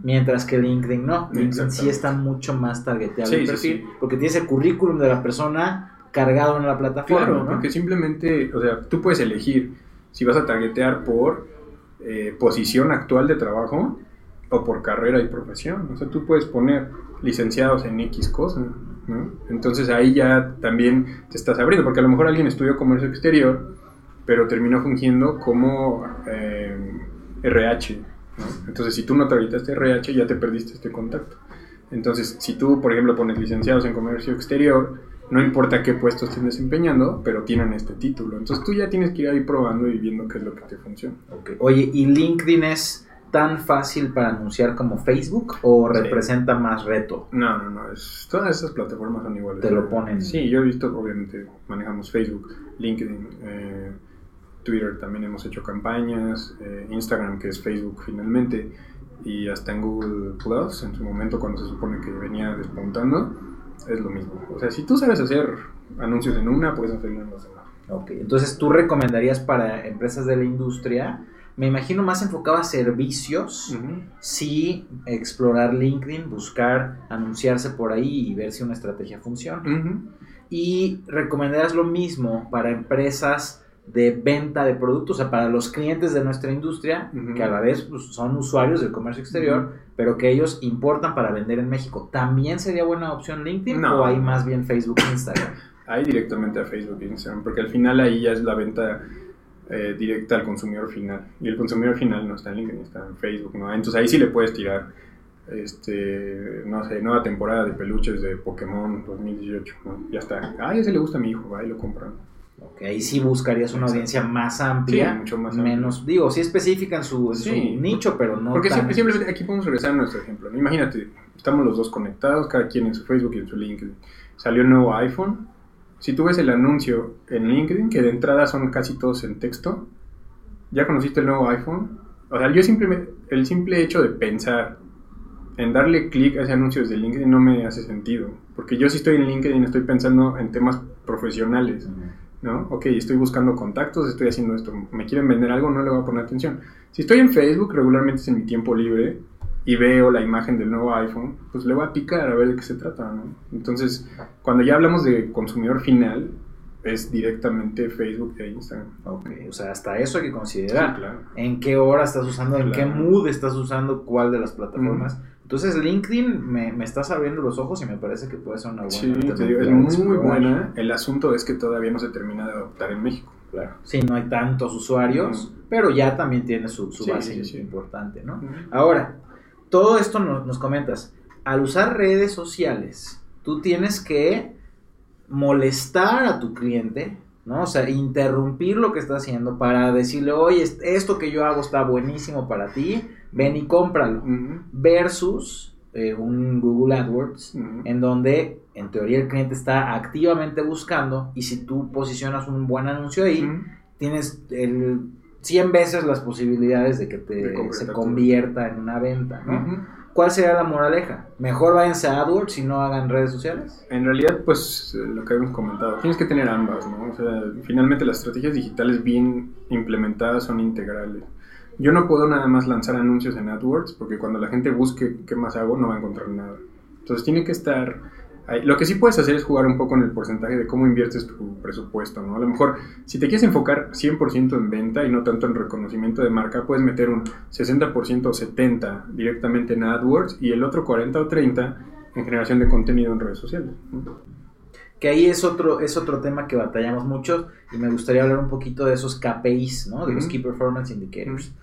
Mientras que LinkedIn no. LinkedIn sí está mucho más targeteado Sí, el sí, perfil. sí. Porque tienes el currículum de la persona cargado en la plataforma. Claro, ¿no? porque simplemente, o sea, tú puedes elegir si vas a targetear por eh, posición actual de trabajo o por carrera y profesión. O sea, tú puedes poner licenciados en X cosa, ¿no? Entonces ahí ya también te estás abriendo, porque a lo mejor alguien estudió comercio exterior, pero terminó fungiendo como eh, RH. ¿no? Entonces, si tú no targetaste RH, ya te perdiste este contacto. Entonces, si tú, por ejemplo, pones licenciados en comercio exterior, no importa qué puestos estén desempeñando, pero tienen este título. Entonces tú ya tienes que ir ahí probando y viendo qué es lo que te funciona. Ok. Oye, ¿y LinkedIn es tan fácil para anunciar como Facebook o Sí. representa más reto? No, no, no. Es, todas esas plataformas son iguales. Te lo ponen. Sí, yo he visto, obviamente, manejamos Facebook, LinkedIn, eh, Twitter también hemos hecho campañas, eh, Instagram, que es Facebook finalmente, y hasta en Google Plus, en su momento cuando se supone que venía despuntando, es lo mismo. O sea, si tú sabes hacer anuncios en una, puedes hacerlo en las demás. Ok. Entonces, ¿tú recomendarías para empresas de la industria? Me imagino más enfocado a servicios. Sí, explorar LinkedIn, buscar anunciarse por ahí y ver si una estrategia funciona. Y recomendarías lo mismo para empresas de venta de productos, o sea, para los clientes de nuestra industria, que a la vez pues, son usuarios del comercio exterior, pero que ellos importan para vender en México. ¿También sería buena opción LinkedIn No. o hay más bien Facebook e Instagram? Ahí directamente a Facebook e Instagram, porque al final ahí ya es la venta eh, directa al consumidor final. Y el consumidor final no está en LinkedIn, está en Facebook, ¿no? Entonces ahí sí le puedes tirar, este, no sé, nueva temporada de peluches de Pokémon 2018, ¿no? Ya está. Ah, ese le gusta a mi hijo, va y lo compran. Ok, ahí sí buscarías una Exacto. audiencia más amplia, Sí, mucho más amplia. menos, digo, sí específica en su, en su Sí. nicho, pero no Porque tan- siempre, simplemente aquí podemos regresar a nuestro ejemplo. Imagínate, estamos los dos conectados, cada quien en su Facebook y en su LinkedIn. Salió un nuevo iPhone. Si tú ves el anuncio en LinkedIn, que de entrada son casi todos en texto, ¿ya conociste el nuevo iPhone? O sea, yo simplemente, el simple hecho de pensar en darle clic a ese anuncio desde LinkedIn no me hace sentido. Porque yo si estoy en LinkedIn estoy pensando en temas profesionales. ¿no? Ok, estoy buscando contactos, estoy haciendo esto, me quieren vender algo, no le voy a poner atención. Si estoy en Facebook, regularmente es en mi tiempo libre y veo la imagen del nuevo iPhone, pues le voy a picar a ver de qué se trata, ¿no? Entonces, cuando ya hablamos de consumidor final, es directamente Facebook e Instagram. Ok, o sea, hasta eso hay que considerar. Sí, claro. en qué hora estás usando, en qué mood estás usando cuál de las plataformas. Entonces LinkedIn me, me estás abriendo los ojos y me parece que puede ser una buena Sí, te digo, alternativa es muy, buena. El asunto es que todavía no se termina de adoptar en México. Claro. Sí, no hay tantos usuarios, pero ya también tiene su, su Sí, base sí, importante, ¿no? Ahora, todo esto nos, nos comentas, al usar redes sociales, tú tienes que molestar a tu cliente, ¿no? O sea, interrumpir lo que está haciendo para decirle, oye, est- esto que yo hago está buenísimo para ti, ven y cómpralo. Versus eh, un Google AdWords, en donde en teoría el cliente está activamente buscando y si tú posicionas un buen anuncio ahí, tienes el 100 veces las posibilidades de que te, De se convierta en una venta. ¿Cuál sería la moraleja? Mejor váyanse a AdWords y no hagan redes sociales. En realidad, pues lo que habíamos comentado, tienes que tener ambas, ¿no? O sea, finalmente las estrategias digitales bien implementadas son integrales. Yo no puedo nada más lanzar anuncios en AdWords porque cuando la gente busque qué más hago no va a encontrar nada. Entonces tiene que estar. Lo que sí puedes hacer es jugar un poco en el porcentaje de cómo inviertes tu presupuesto, ¿no? A lo mejor si te quieres enfocar 100% en venta y no tanto en reconocimiento de marca, puedes meter un 60% o 70% directamente en AdWords y el otro 40 o 30% en generación de contenido en redes sociales. ¿no? Que ahí es otro, es otro tema que batallamos mucho y me gustaría hablar un poquito de esos KPIs, ¿no? De los. Key Performance Indicators.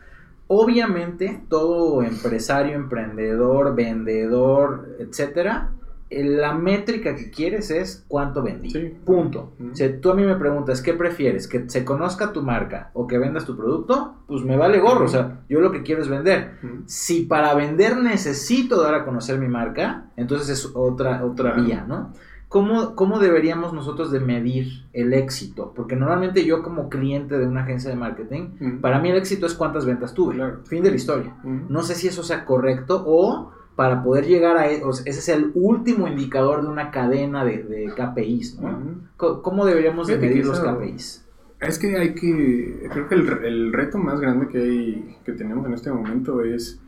Obviamente, todo empresario, emprendedor, vendedor, etcétera, la métrica que quieres es cuánto vendí. Sí. Punto. Si tú a mí me preguntas, ¿qué prefieres? ¿Que se conozca tu marca o que vendas tu producto? Pues me vale gorro. O sea, yo lo que quiero es vender. Si para vender necesito dar a conocer mi marca, entonces es otra, otra vía, ¿no? ¿Cómo, ¿Cómo deberíamos nosotros de medir el éxito? Porque normalmente yo como cliente de una agencia de marketing, para mí el éxito es cuántas ventas tuve. Claro. Fin de la historia. No sé si eso sea correcto o para poder llegar a e- o sea, ese es el último indicador de una cadena de, de KPIs, ¿no? ¿Cómo deberíamos de medir los KPIs? Es que hay que, creo que el, el reto más grande que, hay, que tenemos en este momento es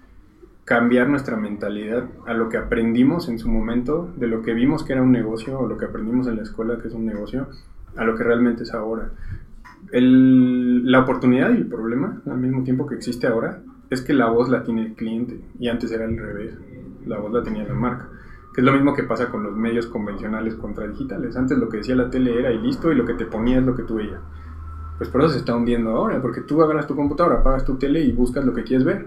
cambiar nuestra mentalidad a lo que aprendimos en su momento, de lo que vimos que era un negocio o lo que aprendimos en la escuela que es un negocio, a lo que realmente es ahora. El- la oportunidad y el problema al mismo tiempo que existe ahora es que la voz la tiene el cliente y antes era al revés, la voz la tenía la marca. Que es lo mismo que pasa con los medios convencionales contra digitales. Antes lo que decía la tele era y listo, y lo que te ponía es lo que tú veías. Pues por eso se está hundiendo ahora, porque tú agarras tu computadora, apagas tu tele y buscas lo que quieres ver.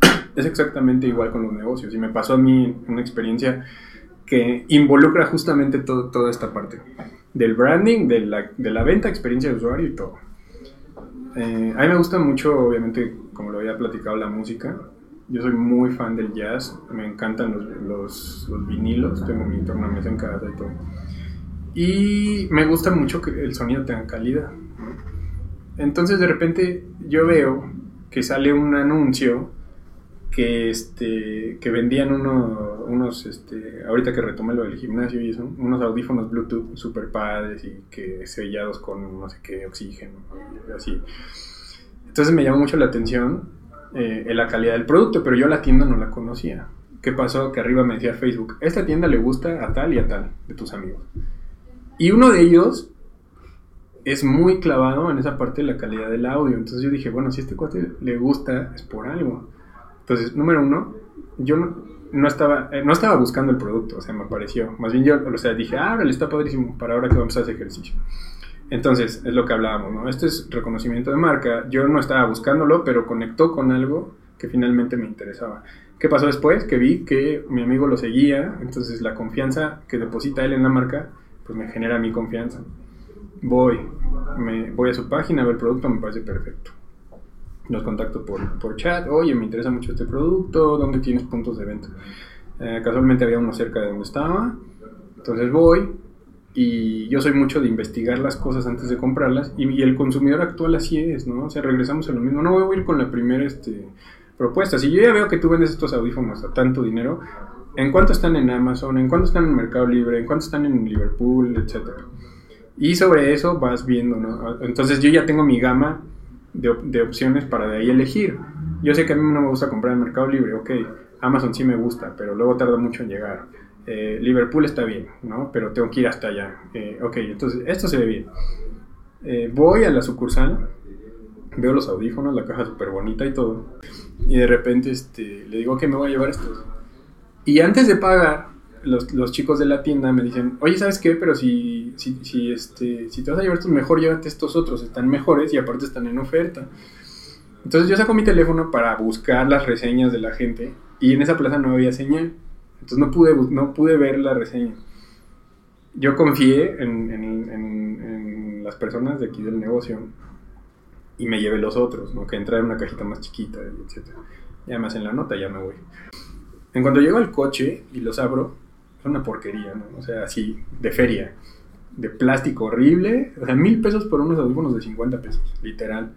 Es exactamente igual con los negocios. Y me pasó a mí una experiencia que involucra justamente todo, toda esta parte. Del branding, de la, de la venta, experiencia de usuario y todo. Eh, a mí me gusta mucho, obviamente, como lo había platicado, la música. Yo soy muy fan del jazz, me encantan los, los, los vinilos, tengo mi tornamesa en casa y todo. Y me gusta mucho que el sonido tenga calidad. Entonces de repente yo veo que sale un anuncio que, este, que vendían uno- unos, este, ahorita que retomé lo del gimnasio y eso, unos audífonos Bluetooth super padres y que sellados con no sé qué oxígeno, así. Entonces me llamó mucho la atención eh, en la calidad del producto, pero yo la tienda no la conocía. ¿Qué pasó? Que arriba me decía Facebook, esta tienda le gusta a tal y a tal de tus amigos. Y uno de ellos es muy clavado en esa parte de la calidad del audio. Entonces yo dije, bueno, si este cuate le gusta, es por algo. Entonces, número uno, yo no, estaba, eh, no estaba buscando el producto, o sea, me apareció. Más bien yo, o sea, dije, ah, órale, está padrísimo para ahora que vamos a hacer ejercicio. Entonces, es lo que hablábamos, ¿no? Esto es reconocimiento de marca. Yo no estaba buscándolo, pero conectó con algo que finalmente me interesaba. ¿Qué pasó después? Que vi que mi amigo lo seguía, entonces la confianza que deposita él en la marca, pues me genera mi confianza. Voy, me, voy a su página, veo el producto, me parece perfecto. Los contacto por, por chat, oye, me interesa mucho este producto, ¿dónde tienes puntos de venta? Eh, casualmente había uno cerca de donde estaba, entonces voy y yo soy mucho de investigar las cosas antes de comprarlas y, el consumidor actual así es, ¿no? O sea, regresamos a lo mismo, no voy a ir con la primera este, propuesta. Si yo ya veo que tú vendes estos audífonos a tanto dinero, ¿en cuánto están en Amazon? ¿En cuánto están en Mercado Libre? ¿En cuánto están en Liverpool? Etcétera. Y sobre eso vas viendo, ¿no? Entonces yo ya tengo mi gama de, de opciones para de ahí elegir. Yo sé que a mí no me gusta comprar en Mercado Libre, ok. Amazon sí me gusta, pero luego tarda mucho en llegar. Eh, Liverpool está bien, ¿no? Pero tengo que ir hasta allá. Eh, ok, entonces esto se ve bien. Eh, voy a la sucursal, veo los audífonos, la caja súper bonita y todo. Y de repente este, le digo que me voy a llevar estos. Y antes de pagar, los, los chicos de la tienda me dicen, oye, ¿sabes qué? Pero si, si, si, este, si te vas a llevar estos, mejor llévate estos otros, están mejores y aparte están en oferta. Entonces yo saco mi teléfono para buscar las reseñas de la gente y en esa plaza no había señal. Entonces no pude, no pude ver la reseña. Yo confié en, en- en- en las personas de aquí del negocio y me llevé los otros, ¿no? que entra en una cajita más chiquita, etc. Y además en la nota ya me voy. En cuanto llego al coche y los abro, es una porquería, ¿no? O sea, así, de feria, de plástico horrible, o sea, mil pesos por unos audífonos de 50 pesos, literal.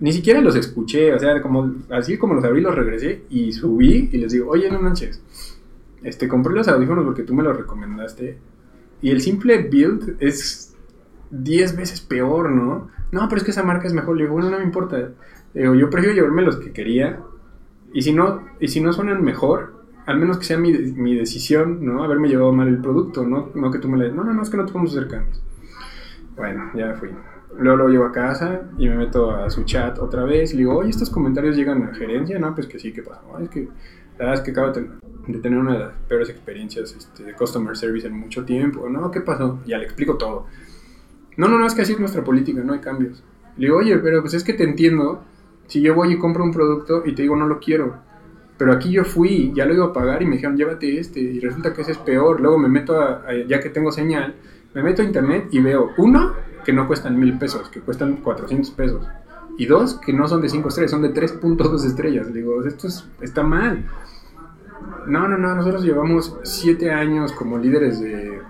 Ni siquiera los escuché, o sea, como, así como los abrí, los regresé y subí y les digo, oye, no manches, este, compré los audífonos porque tú me los recomendaste y el simple build es 10 veces peor, ¿no? No, pero es que esa marca es mejor. Le digo, bueno, no me importa. Le digo, yo prefiero llevarme los que quería y si no, y si no suenan mejor, al menos que sea mi, mi decisión, ¿no? Haberme llevado mal el producto, ¿no? No que tú me la... No, no, no, es que no podemos hacer cambios. Bueno, ya fui. Luego lo llevo a casa y me meto a su chat otra vez le digo, oye, estos comentarios llegan a gerencia, ¿no? Pues que sí, ¿qué pasa? "Ay, es que la verdad es que acabo de tener una de las peores experiencias este, de customer service en mucho tiempo. No, ¿qué pasó? Ya le explico todo. No, no, no, es que así es nuestra política, no hay cambios. Le digo, oye, pero pues es que te entiendo. Si yo voy y compro un producto y te digo no lo quiero, Pero aquí yo fui, ya lo iba a pagar y me dijeron, llévate este. Y resulta que ese es peor. Luego me meto, a, ya que tengo señal, me meto a internet y veo, uno, que no cuestan mil pesos, que cuestan 400 pesos. Y dos, que no son de 5 estrellas, son de 3.2 estrellas. Digo, esto está mal. No, no, no, nosotros llevamos 7 años como líderes de,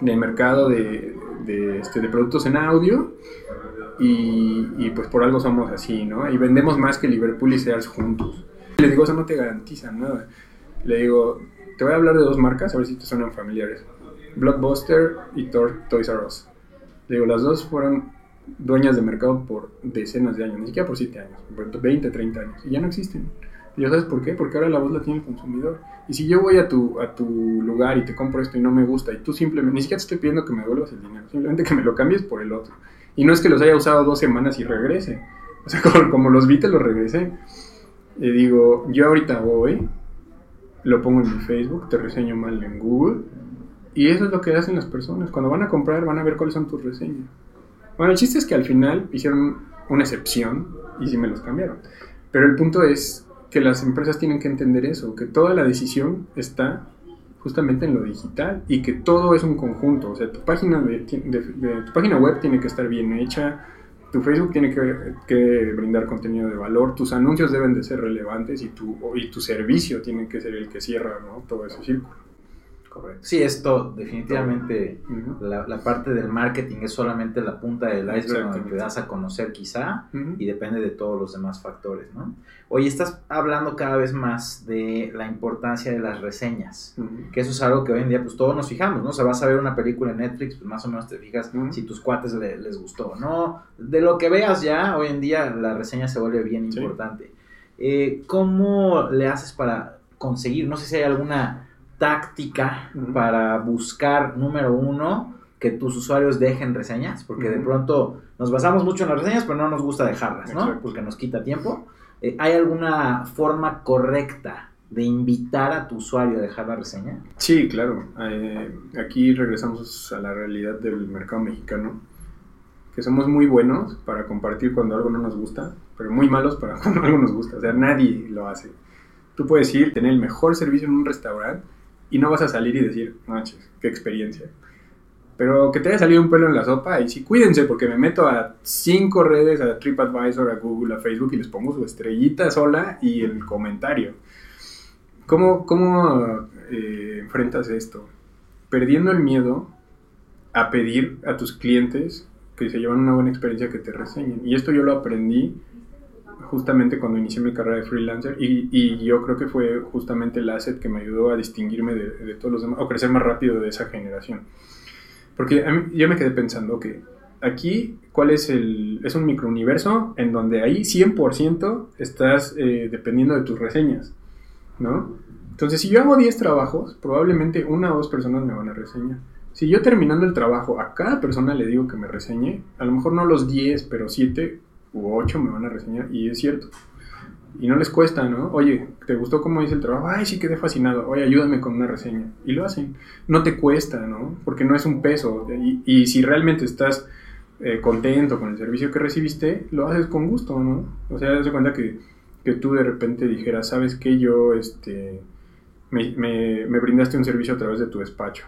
de mercado de, de, este, de productos en audio y, y, pues por algo somos así, ¿no? Y vendemos más que Liverpool y Sears juntos. Le digo, eso no te garantiza nada. Le digo, te voy a hablar de dos marcas, a ver si te suenan familiares. Blockbuster y Toys R Us. Le digo, las dos fueron dueñas de mercado por decenas de años, ni siquiera por 7 años, por 20, 30 años, y ya no existen. ¿Y sabes por qué? Porque ahora la voz la tiene el consumidor. Y si yo voy a tu, a tu lugar y te compro esto y no me gusta, y tú simplemente, ni siquiera te estoy pidiendo que me devuelvas el dinero, simplemente que me lo cambies por el otro. Y no es que los haya usado dos semanas y regrese. O sea, como, los vi, te los regresé. Y digo, yo ahorita voy, lo pongo en mi Facebook, te reseño mal en Google. Y eso es lo que hacen las personas. Cuando van a comprar, van a ver cuáles son tus reseñas. Bueno, el chiste es que al final hicieron una excepción y sí me los cambiaron. Pero el punto es que las empresas tienen que entender eso, que toda la decisión está justamente en lo digital y que todo es un conjunto. O sea, tu página, de, tu página web tiene que estar bien hecha, tu Facebook tiene que, que, brindar contenido de valor, tus anuncios deben de ser relevantes y tu, y tu servicio tiene que ser el que cierra ¿no? todo ese círculo. Sí, esto definitivamente, la, parte del marketing es solamente la punta del iceberg donde te das a conocer quizá y depende de todos los demás factores, ¿no? Oye, estás hablando cada vez más de la importancia de las reseñas, que eso es algo que hoy en día pues todos nos fijamos, ¿no? O sea, vas a ver una película en Netflix, pues más o menos te fijas si tus cuates les gustó, ¿no? De lo que veas ya, hoy en día la reseña se vuelve bien importante. Eh, ¿Cómo le haces para conseguir, no sé si hay alguna táctica para buscar, número uno, que tus usuarios dejen reseñas, porque de pronto nos basamos mucho en las reseñas, pero no nos gusta dejarlas, ¿no? Porque nos quita tiempo. Eh, ¿Hay alguna forma correcta de invitar a tu usuario a dejar la reseña? Sí, claro. Eh, aquí regresamos a la realidad del mercado mexicano, que somos muy buenos para compartir cuando algo no nos gusta, pero muy malos para cuando algo nos gusta. O sea, nadie lo hace. Tú puedes ir, tener el mejor servicio en un restaurante, y no vas a salir y decir, manches, qué experiencia. Pero que te haya salido un pelo en la sopa, y sí, cuídense, porque me meto a cinco redes, a TripAdvisor, a Google, a Facebook, y les pongo su estrellita sola y el comentario. ¿Cómo, cómo eh, enfrentas esto? Perdiendo el miedo a pedir a tus clientes que se llevan una buena experiencia que te reseñen. Y esto yo lo aprendí justamente cuando inicié mi carrera de freelancer y, y, yo creo que fue justamente el asset que me ayudó a distinguirme de, de todos los demás, o crecer más rápido de esa generación. Porque yo me quedé pensando que aquí, ¿cuál es el...? Es un microuniverso en donde ahí 100% estás eh, dependiendo de tus reseñas, ¿no? Entonces, si yo hago 10 trabajos, probablemente una o dos personas me van a reseñar. Si yo terminando el trabajo a cada persona le digo que me reseñe, a lo mejor no los 10, pero 7 u ocho me van a reseñar y es cierto. Y no les cuesta, ¿no? Oye, ¿te gustó cómo hice el trabajo? Ay, sí quedé fascinado. Oye, ayúdame con una reseña. Y lo hacen. No te cuesta, ¿no? Porque no es un peso. Y, y si realmente estás eh, contento con el servicio que recibiste, lo haces con gusto, ¿no? O sea, das cuenta que, que tú de repente dijeras, ¿sabes qué? Yo, este, me, me, me brindaste un servicio a través de tu despacho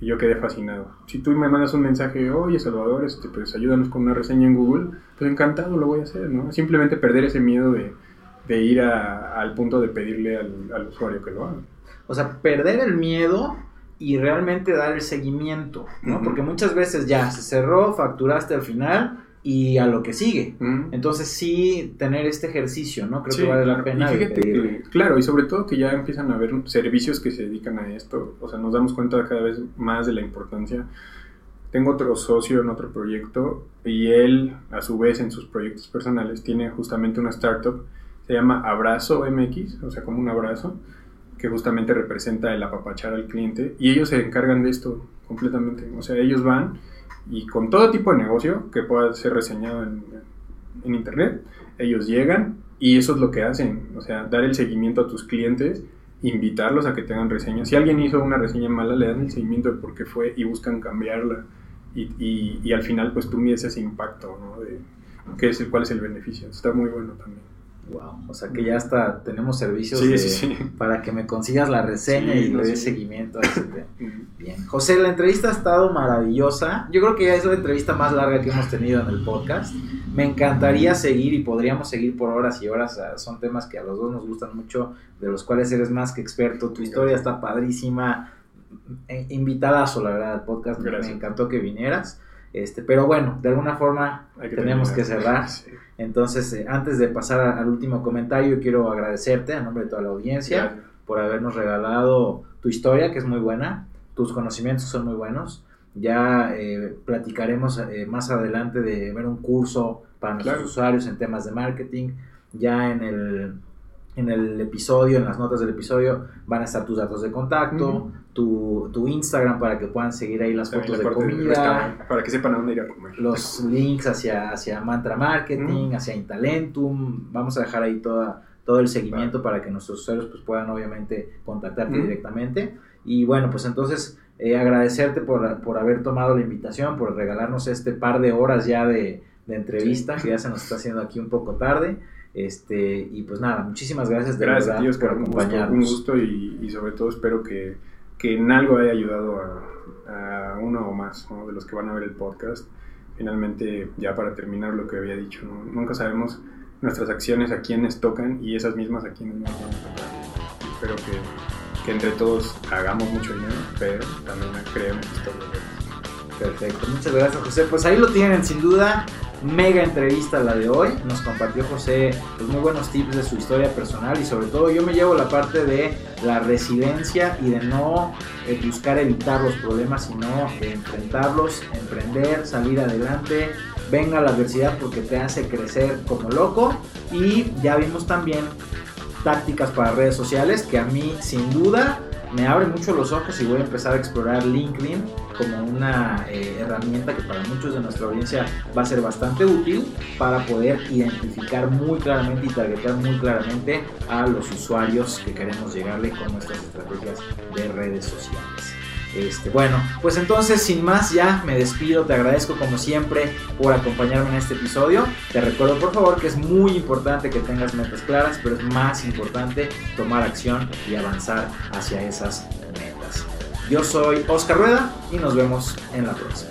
y yo quedé fascinado. Si tú me mandas un mensaje, oye Salvador, este, pues ayúdanos con una reseña en Google, pues encantado lo voy a hacer, ¿no? Simplemente perder ese miedo de, de ir al punto de pedirle al, usuario que lo haga. O sea, perder el miedo y realmente dar el seguimiento, ¿no? Porque muchas veces ya se cerró, facturaste al final y a lo que sigue. Entonces sí, tener este ejercicio, ¿no? Creo que vale la pena. claro, y sobre todo que ya empiezan a haber servicios que se dedican a esto, o sea, nos damos cuenta cada vez más de la importancia. Tengo otro socio en otro proyecto y él, a su vez, en sus proyectos personales, tiene justamente una startup, se llama Abrazo MX, o sea, como un abrazo, que justamente representa el apapachar al cliente y ellos se encargan de esto completamente. O sea, ellos van y con todo tipo de negocio que pueda ser reseñado en, en, internet, ellos llegan y eso es lo que hacen, o sea, dar el seguimiento a tus clientes, invitarlos a que tengan reseñas. Si alguien hizo una reseña mala, le dan el seguimiento de por qué fue y buscan cambiarla. Y, y, y al final, pues tú mides ese impacto, ¿no? De qué es el, cuál es el beneficio. Está muy bueno también. Wow, o sea que ya hasta tenemos servicios para que me consigas la reseña y le des seguimiento a ese Bien, José, la entrevista ha estado maravillosa. Yo creo que ya es la entrevista más larga que hemos tenido en el podcast. Me encantaría seguir y podríamos seguir por horas y horas. Son temas que a los dos nos gustan mucho, de los cuales eres más que experto. Tu historia está padrísima. Eh, invitadazo, la verdad, al podcast. Me encantó que vinieras. Este, pero bueno, de alguna forma tenemos que cerrar. Entonces, eh, antes de pasar al último comentario, quiero agradecerte a nombre de toda la audiencia por habernos regalado tu historia, que es muy buena, tus conocimientos son muy buenos. Ya eh, platicaremos eh, más adelante de ver un curso para nuestros usuarios en temas de marketing. Ya en el en el episodio, en las notas del episodio, van a estar tus datos de contacto, tu, tu, Instagram para que puedan seguir ahí las fotos de comida. para que sepan a dónde ir a comer. Los links hacia, hacia Mantra Marketing, hacia Intalentum. Vamos a dejar ahí toda, todo el seguimiento para que nuestros usuarios pues, puedan obviamente contactarte directamente. Y bueno, pues entonces eh, agradecerte por, por, haber tomado la invitación, por regalarnos este par de horas ya de, de entrevista, que ya se nos está haciendo aquí un poco tarde. Este, y pues nada, muchísimas gracias de gracias verdad por acompañarnos. Un gusto, y, sobre todo espero que, que, en algo haya ayudado a, uno o más de los que van a ver el podcast. Finalmente, ya para terminar lo que había dicho, nunca sabemos nuestras acciones a quienes tocan y esas mismas a quienes nos van a tocar. Espero que, que entre todos hagamos mucho dinero, pero también creemos historias. Perfecto, muchas gracias José. Pues ahí lo tienen, sin duda mega entrevista la de hoy. Nos compartió José pues, muy buenos tips de su historia personal y sobre todo yo me llevo la parte de la residencia y de no eh, buscar evitar los problemas, sino enfrentarlos, emprender, salir adelante. Venga la adversidad porque te hace crecer como loco. Y ya vimos también tácticas para redes sociales que a mí sin duda me abre mucho los ojos y voy a empezar a explorar LinkedIn como una eh, herramienta que para muchos de nuestra audiencia va a ser bastante útil para poder identificar muy claramente y targetar muy claramente a los usuarios que queremos llegarle con nuestras estrategias de redes sociales. Este, bueno, pues entonces sin más ya me despido, te agradezco como siempre por acompañarme en este episodio. Te recuerdo por favor que es muy importante que tengas metas claras, pero es más importante tomar acción y avanzar hacia esas metas. Yo soy Oscar Rueda y nos vemos en la próxima.